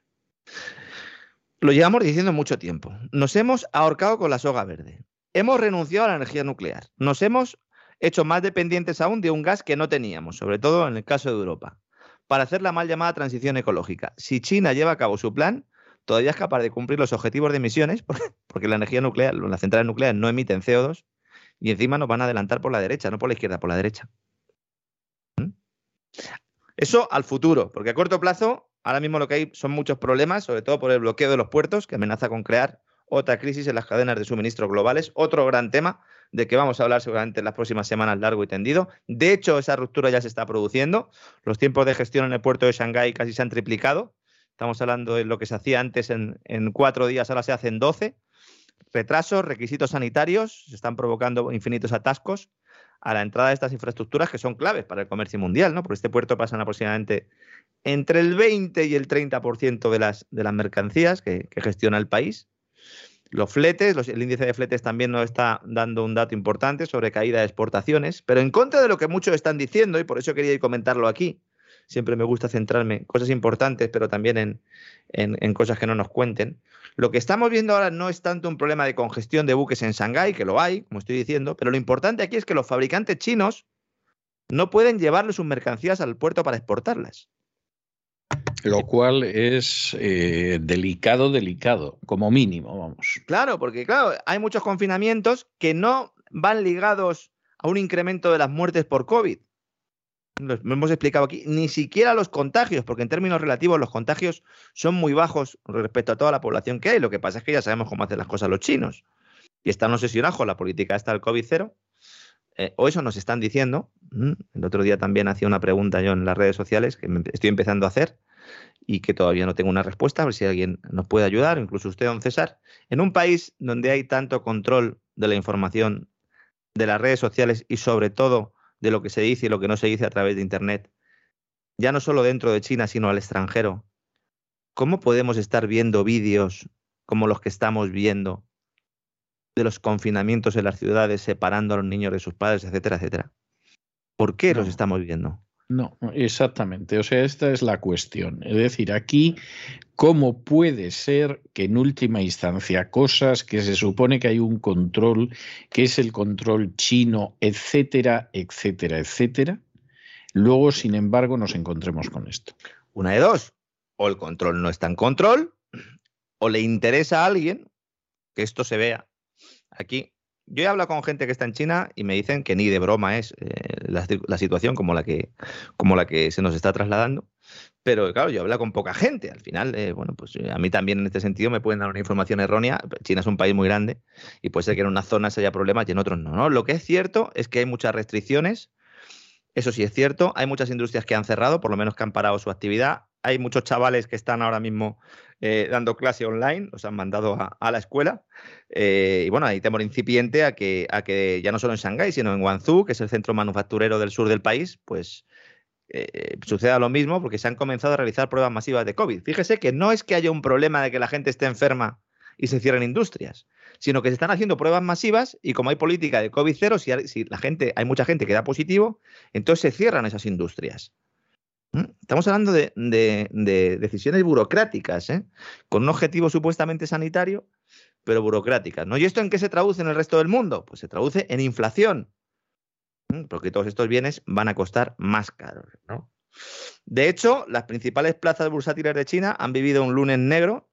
Lo llevamos diciendo mucho tiempo. Nos hemos ahorcado con la soga verde. Hemos renunciado a la energía nuclear. Nos hemos hecho más dependientes aún de un gas que no teníamos, sobre todo en el caso de Europa, para hacer la mal llamada transición ecológica. Si China lleva a cabo su plan, todavía es capaz de cumplir los objetivos de emisiones, porque la energía nuclear, las centrales nucleares no emiten CO2, y encima nos van a adelantar por la derecha, no por la izquierda, por la derecha. ¿Mm? Eso al futuro, porque a corto plazo, ahora mismo lo que hay son muchos problemas, sobre todo por el bloqueo de los puertos, que amenaza con crear otra crisis en las cadenas de suministro globales, otro gran tema de que vamos a hablar seguramente en las próximas semanas largo y tendido. De hecho, esa ruptura ya se está produciendo. Los tiempos de gestión en el puerto de Shanghái casi se han triplicado. Estamos hablando de lo que se hacía antes en, cuatro días, ahora se hace en doce. Retrasos, requisitos sanitarios, se están provocando infinitos atascos a la entrada de estas infraestructuras que son claves para el comercio mundial, ¿no? Por este puerto pasan aproximadamente entre el 20 y el 30% de las, de las mercancías que, gestiona el país. Los fletes, el índice de fletes también nos está dando un dato importante sobre caída de exportaciones, pero en contra de lo que muchos están diciendo, y por eso quería comentarlo aquí, siempre me gusta centrarme en cosas importantes, pero también en, en, cosas que no nos cuenten. Lo que estamos viendo ahora no es tanto un problema de congestión de buques en Shanghái, que lo hay, como estoy diciendo, pero lo importante aquí es que los fabricantes chinos no pueden llevarle sus mercancías al puerto para exportarlas. Lo cual es eh, delicado, delicado, como mínimo, vamos. Claro, porque claro, hay muchos confinamientos que no van ligados a un incremento de las muertes por COVID. Lo hemos explicado aquí, ni siquiera los contagios, porque en términos relativos los contagios son muy bajos respecto a toda la población que hay. Lo que pasa es que ya sabemos cómo hacen las cosas los chinos. Y están obsesionados con la política esta del COVID cero. Eh, o eso nos están diciendo. El otro día también hacía una pregunta yo en las redes sociales que estoy empezando a hacer y que todavía no tengo una respuesta, a ver si alguien nos puede ayudar, incluso usted, don César. En un país donde hay tanto control de la información, de las redes sociales y sobre todo de lo que se dice y lo que no se dice a través de Internet, ya no solo dentro de China, sino al extranjero, ¿cómo podemos estar viendo vídeos como los que estamos viendo de los confinamientos en las ciudades, separando a los niños de sus padres, etcétera, etcétera? ¿Por qué los estamos viendo? No, exactamente. O sea, esta es la cuestión. Es decir, aquí, ¿cómo puede ser que en última instancia cosas que se supone que hay un control, que es el control chino, etcétera, etcétera, etcétera, luego, sin embargo, nos encontremos con esto? Una de dos. O el control no está en control, o le interesa a alguien que esto se vea aquí yo he hablado con gente que está en China y me dicen que ni de broma es eh, la, situación como la, que, como la que se nos está trasladando. Pero claro, yo hablo con poca gente. Al final, eh, bueno, pues eh, a mí también en este sentido me pueden dar una información errónea. China es un país muy grande y puede ser que en unas zonas haya problemas y en otros no, no. Lo que es cierto es que hay muchas restricciones. Eso sí es cierto. Hay muchas industrias que han cerrado, por lo menos que han parado su actividad. Hay muchos chavales que están ahora mismo eh, dando clase online, los han mandado a, la escuela. Eh, y bueno, hay temor incipiente a que, ya no solo en Shanghái, sino en Guangzhou, que es el centro manufacturero del sur del país, pues eh, suceda lo mismo porque se han comenzado a realizar pruebas masivas de COVID. Fíjese que no es que haya un problema de que la gente esté enferma y se cierren industrias, sino que se están haciendo pruebas masivas y como hay política de COVID cero, si, si la gente, hay mucha gente que da positivo, entonces se cierran esas industrias. ¿Mm? Estamos hablando de, decisiones burocráticas, ¿eh? con un objetivo supuestamente sanitario, pero burocráticas. ¿no? ¿Y esto en qué se traduce en el resto del mundo? Pues se traduce en inflación, porque todos estos bienes van a costar más caros. De hecho, las principales plazas bursátiles de China han vivido un lunes negro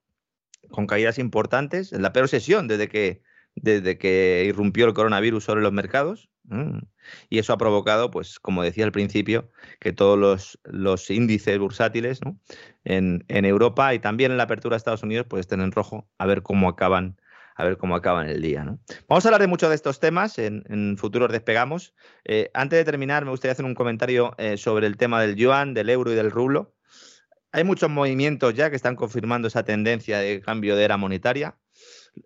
con caídas importantes, en la peor sesión desde que, desde que irrumpió el coronavirus sobre los mercados. Y eso ha provocado, pues, como decía al principio, que todos los, índices bursátiles en, Europa y también en la apertura de Estados Unidos pues estén en rojo a ver cómo acaban a ver cómo acaban el día. Vamos a hablar de muchos de estos temas en, futuros despegamos. Eh, antes de terminar, me gustaría hacer un comentario eh, sobre el tema del yuan, del euro y del rublo. Hay muchos movimientos ya que están confirmando esa tendencia de cambio de era monetaria.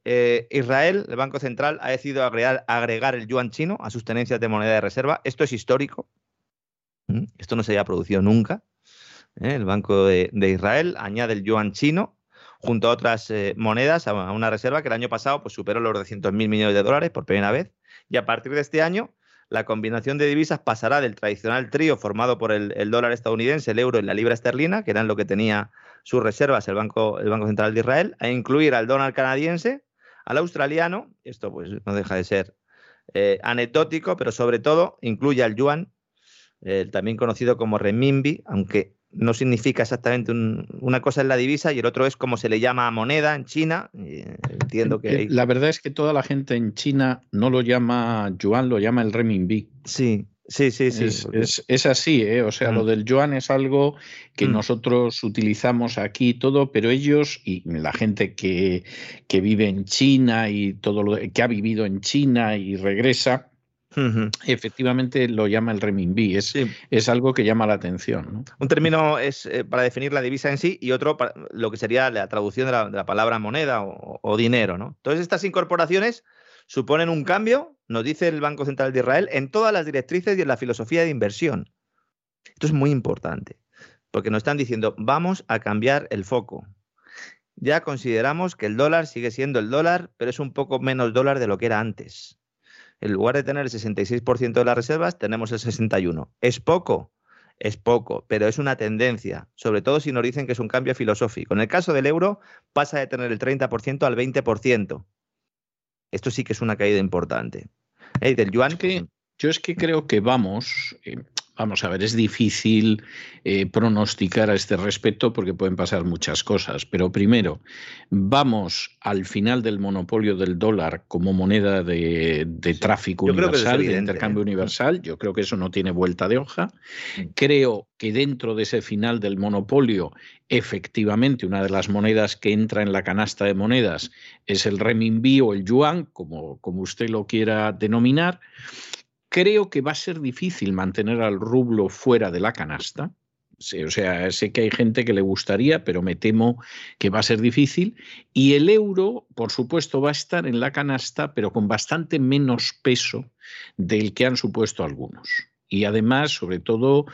Eh, Israel, el Banco Central, ha decidido agregar, el yuan chino a sus tenencias de moneda de reserva. Esto es histórico. ¿Mm? Esto no se había producido nunca. ¿eh? El Banco de, Israel añade el yuan chino junto a otras eh, monedas a una reserva que el año pasado pues, superó los 200.000 millones de dólares por primera vez. Y a partir de este año, la combinación de divisas pasará del tradicional trío formado por el, dólar estadounidense, el euro y la libra esterlina, que eran lo que tenía sus reservas el Banco, el Banco Central de Israel, a incluir al dólar canadiense, al australiano, esto pues no deja de ser eh, anecdótico, pero sobre todo incluye al yuan, también conocido como renminbi, aunque no significa exactamente una cosa es la divisa y el otro es como se le llama moneda en China. entiendo que... Eh, la verdad es que toda la gente en China no lo llama yuan, lo llama el renminbi. Sí, Sí, sí, sí. Es, así, ¿eh? O sea, lo mm. del yuan es algo que mm. nosotros utilizamos aquí todo, pero ellos y la gente que, que, vive en China y todo lo que ha vivido en China y regresa, efectivamente lo llama el renminbi. Es, es algo que llama la atención. Un término es eh, para definir la divisa en sí y otro para lo que sería la traducción de la, palabra moneda o, o dinero, ¿no? Entonces, estas incorporaciones suponen un cambio, nos dice el Banco Central de Israel, en todas las directrices y en la filosofía de inversión. Esto es muy importante, porque nos están diciendo, vamos a cambiar el foco. Ya consideramos que el dólar sigue siendo el dólar, pero es un poco menos dólar de lo que era antes. En lugar de tener el 66% de las reservas, tenemos el 61%. ¿Es poco? Es poco, pero es una tendencia, sobre todo si nos dicen que es un cambio filosófico. En el caso del euro, pasa de tener el 30% al 20%. Esto sí que es una caída importante. ¿Eh? Del yuan. que, yo es que creo que vamos, eh, Vamos a ver, es difícil eh, pronosticar a este respecto porque pueden pasar muchas cosas. Pero primero, vamos al final del monopolio del dólar como moneda de, tráfico universal, de intercambio universal. Yo creo que eso no tiene vuelta de hoja. Mm. Creo que dentro de ese final del monopolio, efectivamente, una de las monedas que entra en la canasta de monedas es el renminbi o el yuan, como, como usted lo quiera denominar. Creo que va a ser difícil mantener al rublo fuera de la canasta. o sea, sé que hay gente que le gustaría, pero me temo que va a ser difícil. Y el euro, por supuesto, va a estar en la canasta, pero con bastante menos peso del que han supuesto algunos. Y además, sobre todo,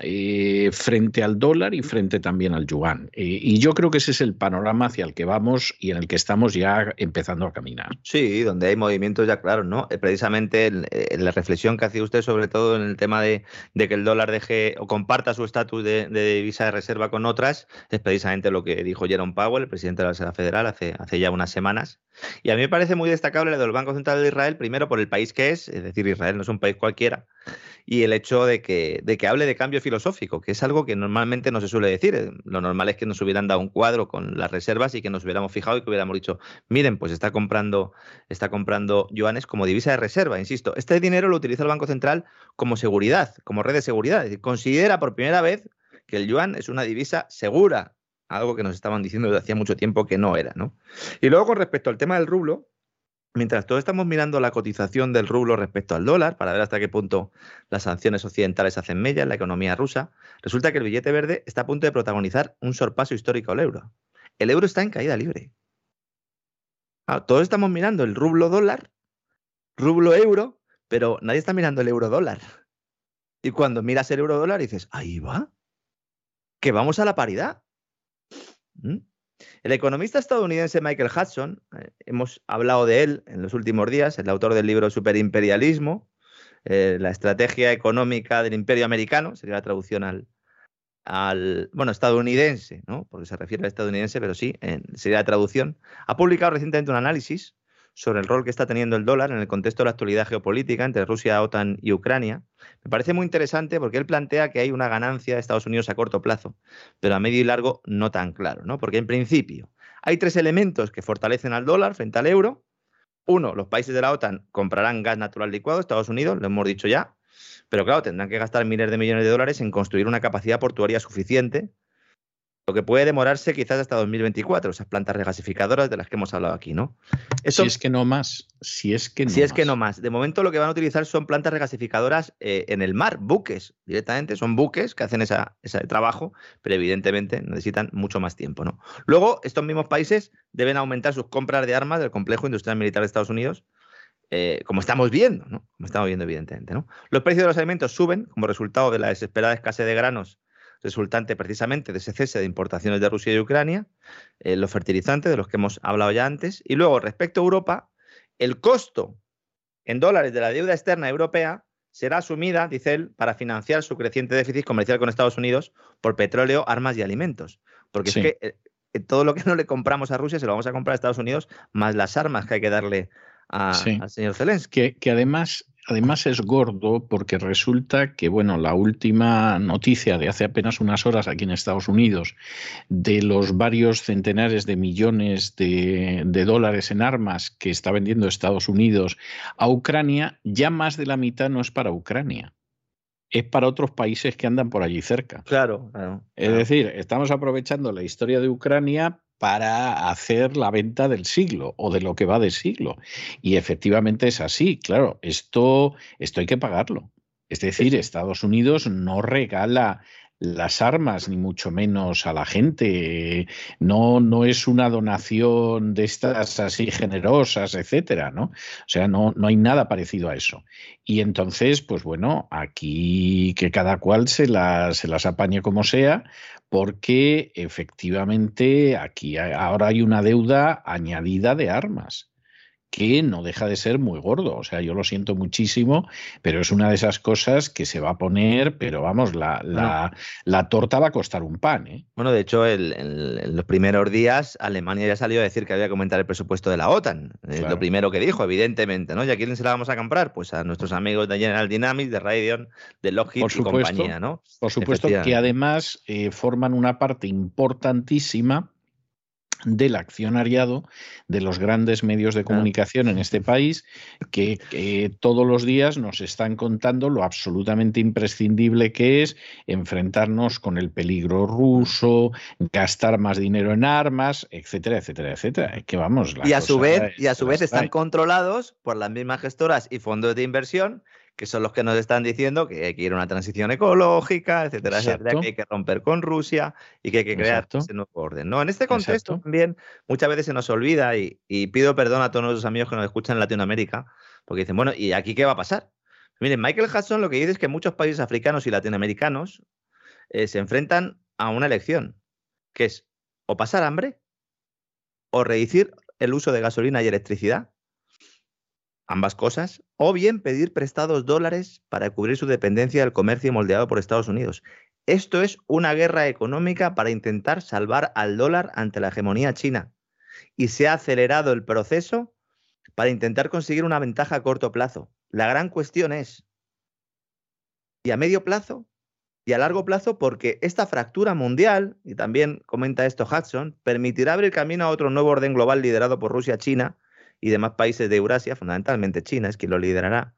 eh, frente al dólar y frente también al yuan. Eh, y yo creo que ese es el panorama hacia el que vamos y en el que estamos ya empezando a caminar. Sí, donde hay movimientos ya claros, ¿no? Eh, precisamente la reflexión que hacía usted sobre todo en el tema de, que el dólar deje o comparta su estatus de, divisa de reserva con otras, es precisamente lo que dijo Jerome Powell, el presidente de la Reserva Federal, hace, hace ya unas semanas. Y a mí me parece muy destacable lo del Banco Central de Israel, primero por el país que es, es decir, Israel no es un país cualquiera, y el hecho de que, de que hable de cambio filosófico, que es algo que normalmente no se suele decir. Eh, lo normal es que nos hubieran dado un cuadro con las reservas y que nos hubiéramos fijado y que hubiéramos dicho, miren, pues está comprando, está comprando yuanes como divisa de reserva. Insisto, este dinero lo utiliza el Banco Central como seguridad, como red de seguridad. Es decir, considera por primera vez que el yuan es una divisa segura, algo que nos estaban diciendo desde hacía mucho tiempo que no era, ¿no? Y luego con respecto al tema del rublo, Mientras todos estamos mirando la cotización del rublo respecto al dólar para ver hasta qué punto las sanciones occidentales hacen mella en la economía rusa, resulta que el billete verde está a punto de protagonizar un sorpaso histórico al euro. El euro está en caída libre. todos estamos mirando el rublo dólar, rublo euro, pero nadie está mirando el euro dólar. Y cuando miras el euro dólar dices, ahí va, que vamos a la paridad. ¿Mm? El economista estadounidense Michael Hudson, eh, hemos hablado de él en los últimos días, el autor del libro Superimperialismo, eh, la estrategia económica del imperio americano, sería la traducción al, bueno, estadounidense, ¿no? porque se refiere al estadounidense, pero sí, sería la traducción, ha publicado recientemente un análisis sobre el rol que está teniendo el dólar en el contexto de la actualidad geopolítica entre Rusia, OTAN y Ucrania. Me parece muy interesante porque él plantea que hay una ganancia de Estados Unidos a corto plazo, pero a medio y largo no tan claro, ¿no? Porque en principio hay tres elementos que fortalecen al dólar frente al euro. Uno, los países de la OTAN comprarán gas natural licuado, Estados Unidos, lo hemos dicho ya, pero claro, tendrán que gastar miles de millones de dólares en construir una capacidad portuaria suficiente lo que puede demorarse quizás hasta 2024, esas plantas regasificadoras de las que hemos hablado aquí, ¿no? si es que no más, si es que no Si es que no más. De momento lo que van a utilizar son plantas regasificadoras eh, en el mar, buques, directamente, son buques que hacen ese trabajo, pero evidentemente necesitan mucho más tiempo, ¿no? Luego, estos mismos países deben aumentar sus compras de armas del complejo industrial militar de Estados Unidos, eh, como estamos viendo, ¿no? Como estamos viendo, evidentemente, ¿no? Los precios de los alimentos suben como resultado de la desesperada escasez de granos resultante precisamente de ese cese de importaciones de Rusia y Ucrania, eh, los fertilizantes de los que hemos hablado ya antes, y luego respecto a Europa, el costo en dólares de la deuda externa europea será asumida, dice él, para financiar su creciente déficit comercial con Estados Unidos por petróleo, armas y alimentos. Porque es que eh, todo lo que no le compramos a Rusia se lo vamos a comprar a Estados Unidos, más las armas que hay que darle al señor Zelensky. Que, que además Además es gordo porque resulta que, bueno, la última noticia de hace apenas unas horas aquí en Estados Unidos de los varios centenares de millones de, dólares en armas que está vendiendo Estados Unidos a Ucrania, ya más de la mitad no es para Ucrania es para otros países que andan por allí cerca. Claro, claro. Es decir, estamos aprovechando la historia de Ucrania para hacer la venta del siglo o de lo que va de siglo. Y efectivamente es así, claro, esto, esto hay que pagarlo. Es decir, Estados Unidos no regala las armas, ni mucho menos a la gente. No, no es una donación de estas así generosas, etcétera, ¿no? O sea, no, no hay nada parecido a eso. Y entonces, pues bueno, aquí que cada cual se las, se las apañe como sea, porque efectivamente aquí ahora hay una deuda añadida de armas que no deja de ser muy gordo. O sea, yo lo siento muchísimo, pero es una de esas cosas que se va a poner, pero vamos, la, la, torta va a costar un pan. ¿eh? Bueno, de hecho, en los primeros días Alemania ya salió a decir que había que aumentar el presupuesto de la OTAN. Es lo primero que dijo, evidentemente, ¿no? ¿Y a quién se la vamos a comprar? Pues a nuestros amigos de General Dynamics, de Radeon, de Lockheed y compañía, ¿no? Por supuesto que además eh, forman una parte importantísima del accionariado de los grandes medios de comunicación en este país que, todos los días nos están contando lo absolutamente imprescindible que es enfrentarnos con el peligro ruso, gastar más dinero en armas, etcétera, etcétera, etcétera. Que vamos, y a su vez, y a su vez están controlados por las mismas gestoras y fondos de inversión que son los que nos están diciendo que hay que ir a una transición ecológica, etcétera, etcétera, que hay que romper con Rusia y que hay que crear ese nuevo orden. ¿no? En este contexto también muchas veces se nos olvida y, pido perdón a todos nuestros amigos que nos escuchan en Latinoamérica, porque dicen, bueno, ¿y aquí qué va a pasar? Miren, Michael Hudson lo que dice es que muchos países africanos y latinoamericanos eh, se enfrentan a una elección, que es o pasar hambre o reducir el uso de gasolina y electricidad ambas cosas, o bien pedir prestados dólares para cubrir su dependencia del comercio moldeado por Estados Unidos. Esto es una guerra económica para intentar salvar al dólar ante la hegemonía china. Y se ha acelerado el proceso para intentar conseguir una ventaja a corto plazo. La gran cuestión es, ¿y a medio plazo? Y a largo plazo, porque esta fractura mundial, y también comenta esto Hudson, permitirá abrir camino a otro nuevo orden global liderado por Rusia-China, y demás países de Eurasia, fundamentalmente China es quien lo liderará,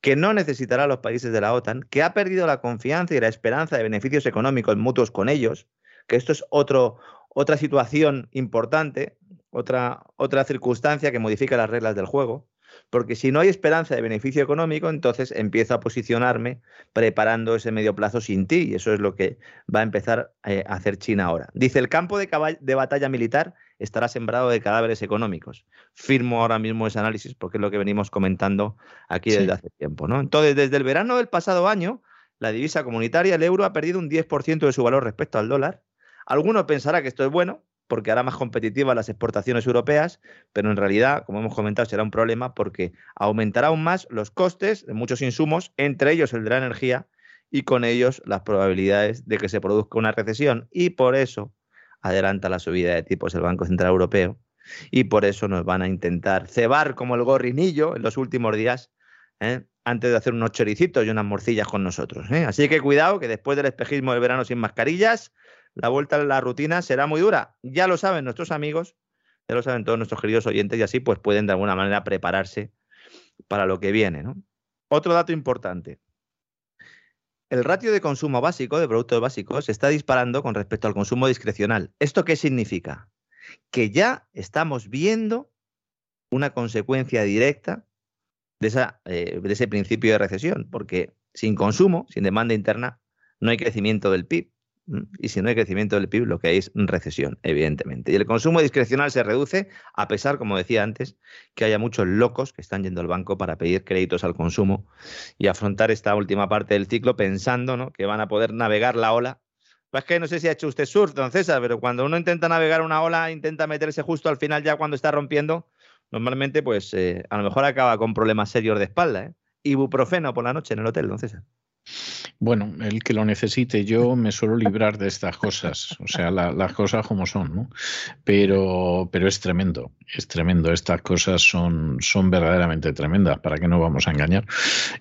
que no necesitará a los países de la OTAN, que ha perdido la confianza y la esperanza de beneficios económicos mutuos con ellos, que esto es otro, otra situación importante, otra, otra circunstancia que modifica las reglas del juego, porque si no hay esperanza de beneficio económico, entonces empiezo a posicionarme preparando ese medio plazo sin ti, y eso es lo que va a empezar eh, a hacer China ahora. Dice, el campo de, de batalla militar estará sembrado de cadáveres económicos. Firmo ahora mismo ese análisis porque es lo que venimos comentando aquí desde hace tiempo. ¿no? Entonces, desde el verano del pasado año, la divisa comunitaria, el euro, ha perdido un 10% de su valor respecto al dólar. Alguno pensará que esto es bueno, porque hará más competitivas las exportaciones europeas, pero en realidad, como hemos comentado, será un problema porque aumentará aún más los costes de muchos insumos, entre ellos el de la energía, y con ellos las probabilidades de que se produzca una recesión. Y por eso adelanta la subida de tipos el Banco Central Europeo, y por eso nos van a intentar cebar como el gorrinillo en los últimos días, ¿eh? antes de hacer unos choricitos y unas morcillas con nosotros. ¿eh? Así que cuidado, que después del espejismo del verano sin mascarillas, la vuelta a la rutina será muy dura. Ya lo saben nuestros amigos, ya lo saben todos nuestros queridos oyentes y así pues pueden de alguna manera prepararse para lo que viene. Otro dato importante. El ratio de consumo básico de productos básicos está disparando con respecto al consumo discrecional. ¿Esto qué significa? Que ya estamos viendo una consecuencia directa de, eh, de ese principio de recesión, porque sin consumo, sin demanda interna, no hay crecimiento del PIB. Y si no hay crecimiento del PIB, lo que hay es recesión, evidentemente. Y el consumo discrecional se reduce, a pesar, como decía antes, que haya muchos locos que están yendo al banco para pedir créditos al consumo y afrontar esta última parte del ciclo pensando ¿no? que van a poder navegar la ola. Pues que no sé si ha hecho usted surf, don César, pero cuando uno intenta navegar una ola, intenta meterse justo al final, ya cuando está rompiendo, normalmente, pues eh, a lo mejor acaba con problemas serios de espalda. ¿eh? Ibuprofeno por la noche en el hotel, don César. Bueno, el que lo necesite, yo me suelo librar de estas cosas, o sea, las cosas como son, ¿no? Pero, pero es tremendo, es tremendo. Estas cosas son, son verdaderamente tremendas, ¿para qué no vamos a engañar?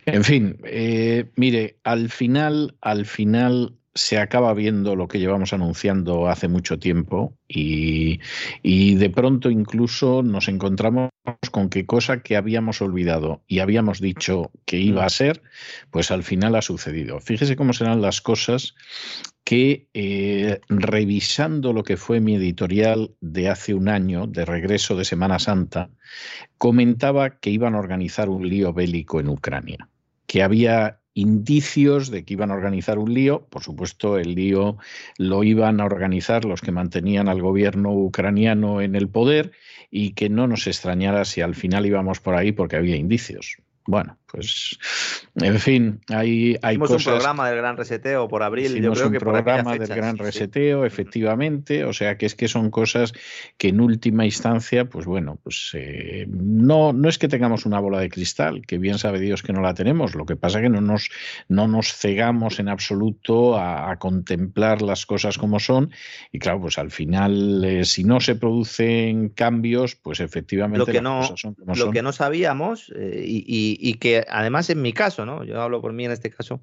En fin, eh, mire, al final, al final se acaba viendo lo que llevamos anunciando hace mucho tiempo y, de pronto incluso nos encontramos con que cosa que habíamos olvidado y habíamos dicho que iba a ser, pues al final ha sucedido. Fíjese cómo serán las cosas que eh, revisando lo que fue mi editorial de hace un año, de regreso de Semana Santa, comentaba que iban a organizar un lío bélico en Ucrania, que había indicios de que iban a organizar un lío. Por supuesto, el lío lo iban a organizar los que mantenían al gobierno ucraniano en el poder y que no nos extrañara si al final íbamos por ahí porque había indicios. Bueno, pues, en fin, hay, hay Hicimos un programa del Gran Reseteo por abril. Yo creo un programa del Gran Reseteo, efectivamente. O sea, que es que son cosas que en última instancia, pues bueno, pues eh, no, no es que tengamos una bola de cristal, que bien sabe Dios que no la tenemos. Lo que pasa es que no nos, no nos cegamos en absoluto a, contemplar las cosas como son. Y claro, pues al final, eh, si no se producen cambios, pues efectivamente lo que las no, cosas son como lo que no sabíamos eh, y y, que además en mi caso, ¿no? Yo hablo por mí en este caso,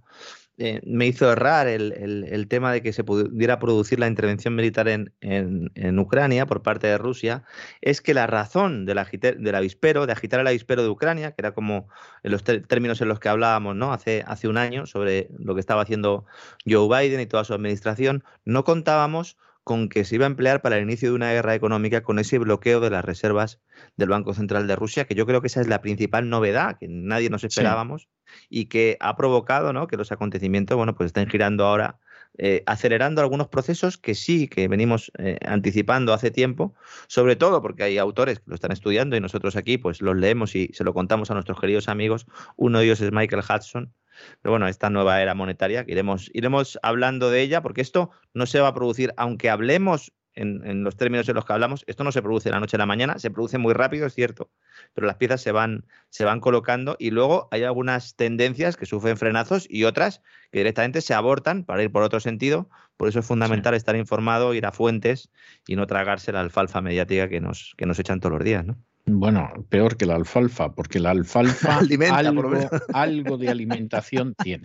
eh, me hizo errar el, tema de que se pudiera producir la intervención militar en, en, Ucrania por parte de Rusia, es que la razón del, del avispero, de agitar el avispero de Ucrania, que era como en los términos en los que hablábamos ¿no? hace, hace un año sobre lo que estaba haciendo Joe Biden y toda su administración, no contábamos con que se iba a emplear para el inicio de una guerra económica con ese bloqueo de las reservas del Banco Central de Rusia, que yo creo que esa es la principal novedad que nadie nos esperábamos y que ha provocado ¿no? que los acontecimientos bueno, pues estén girando ahora, eh, acelerando algunos procesos que sí, que venimos eh, anticipando hace tiempo, sobre todo porque hay autores que lo están estudiando y nosotros aquí pues los leemos y se lo contamos a nuestros queridos amigos. Uno de ellos es Michael Hudson, pero bueno, esta nueva era monetaria, iremos, iremos hablando de ella, porque esto no se va a producir, aunque hablemos en, los términos en los que hablamos, esto no se produce de la noche a la mañana, se produce muy rápido, es cierto, pero las piezas se van, se van colocando y luego hay algunas tendencias que sufren frenazos y otras que directamente se abortan para ir por otro sentido. Por eso es fundamental estar informado, ir a fuentes y no tragarse la alfalfa mediática que nos, que nos echan todos los días, ¿no? Bueno, peor que la alfalfa, porque la alfalfa algo, de alimentación tiene.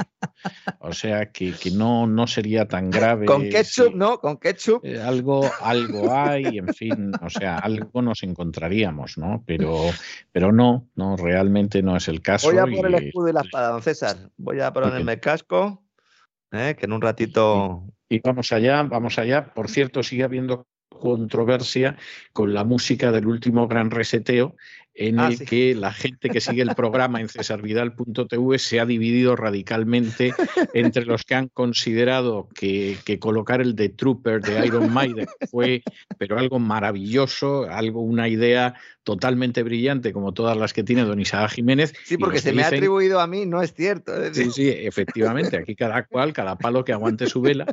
O sea que, no, no sería tan grave. Con ketchup, ¿no? Con ketchup. Eh, algo, algo hay, en fin, o sea, algo nos encontraríamos, ¿no? Pero, pero no, no, realmente no es el caso. Voy a poner el escudo y la espada, don César. Voy a ponerme el casco, ¿eh? que en un ratito. Y vamos allá, vamos allá. Por cierto, sigue habiendo controversia con la música del último gran reseteo en ah, el que la gente que sigue el programa en cesarvidal.tv se ha dividido radicalmente entre los que han considerado que, colocar el de Trooper de Iron Maiden fue pero algo maravilloso, algo una idea totalmente brillante como todas las que tiene don Isaac Jiménez. Sí, porque se me ha atribuido a mí, no es cierto. Sí, sí, efectivamente, aquí cada cual, cada palo que aguante su vela.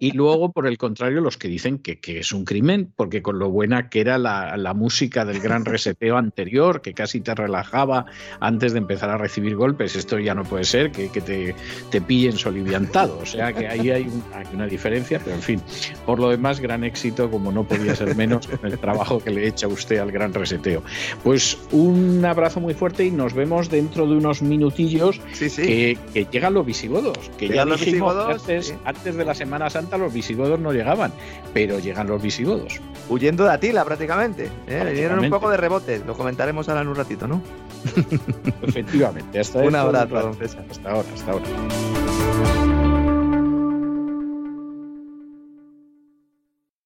Y luego, por el contrario, los que dicen que, es un crimen, porque con lo buena que era la, la música del gran reseteo anterior, que casi te relajaba antes de empezar a recibir golpes. Esto ya no puede ser, que, te, te pillen soliviantado. O sea que ahí hay, una diferencia, pero en fin, por lo demás, gran éxito, como no podía ser menos, en el trabajo que le echa usted al gran reseteo. Pues un abrazo muy fuerte y nos vemos dentro de unos minutillos Que, llegan los visigodos. Que ya los visigodos, antes, antes de la Semana Santa los visigodos no llegaban, pero llegan los visigodos. Huyendo de Atila prácticamente. ¿eh? Le dieron un poco de rebote, lo comentaré ahora en un ratito, ¿no? Efectivamente. Hasta un abrazo, don Hasta ahora, hasta ahora.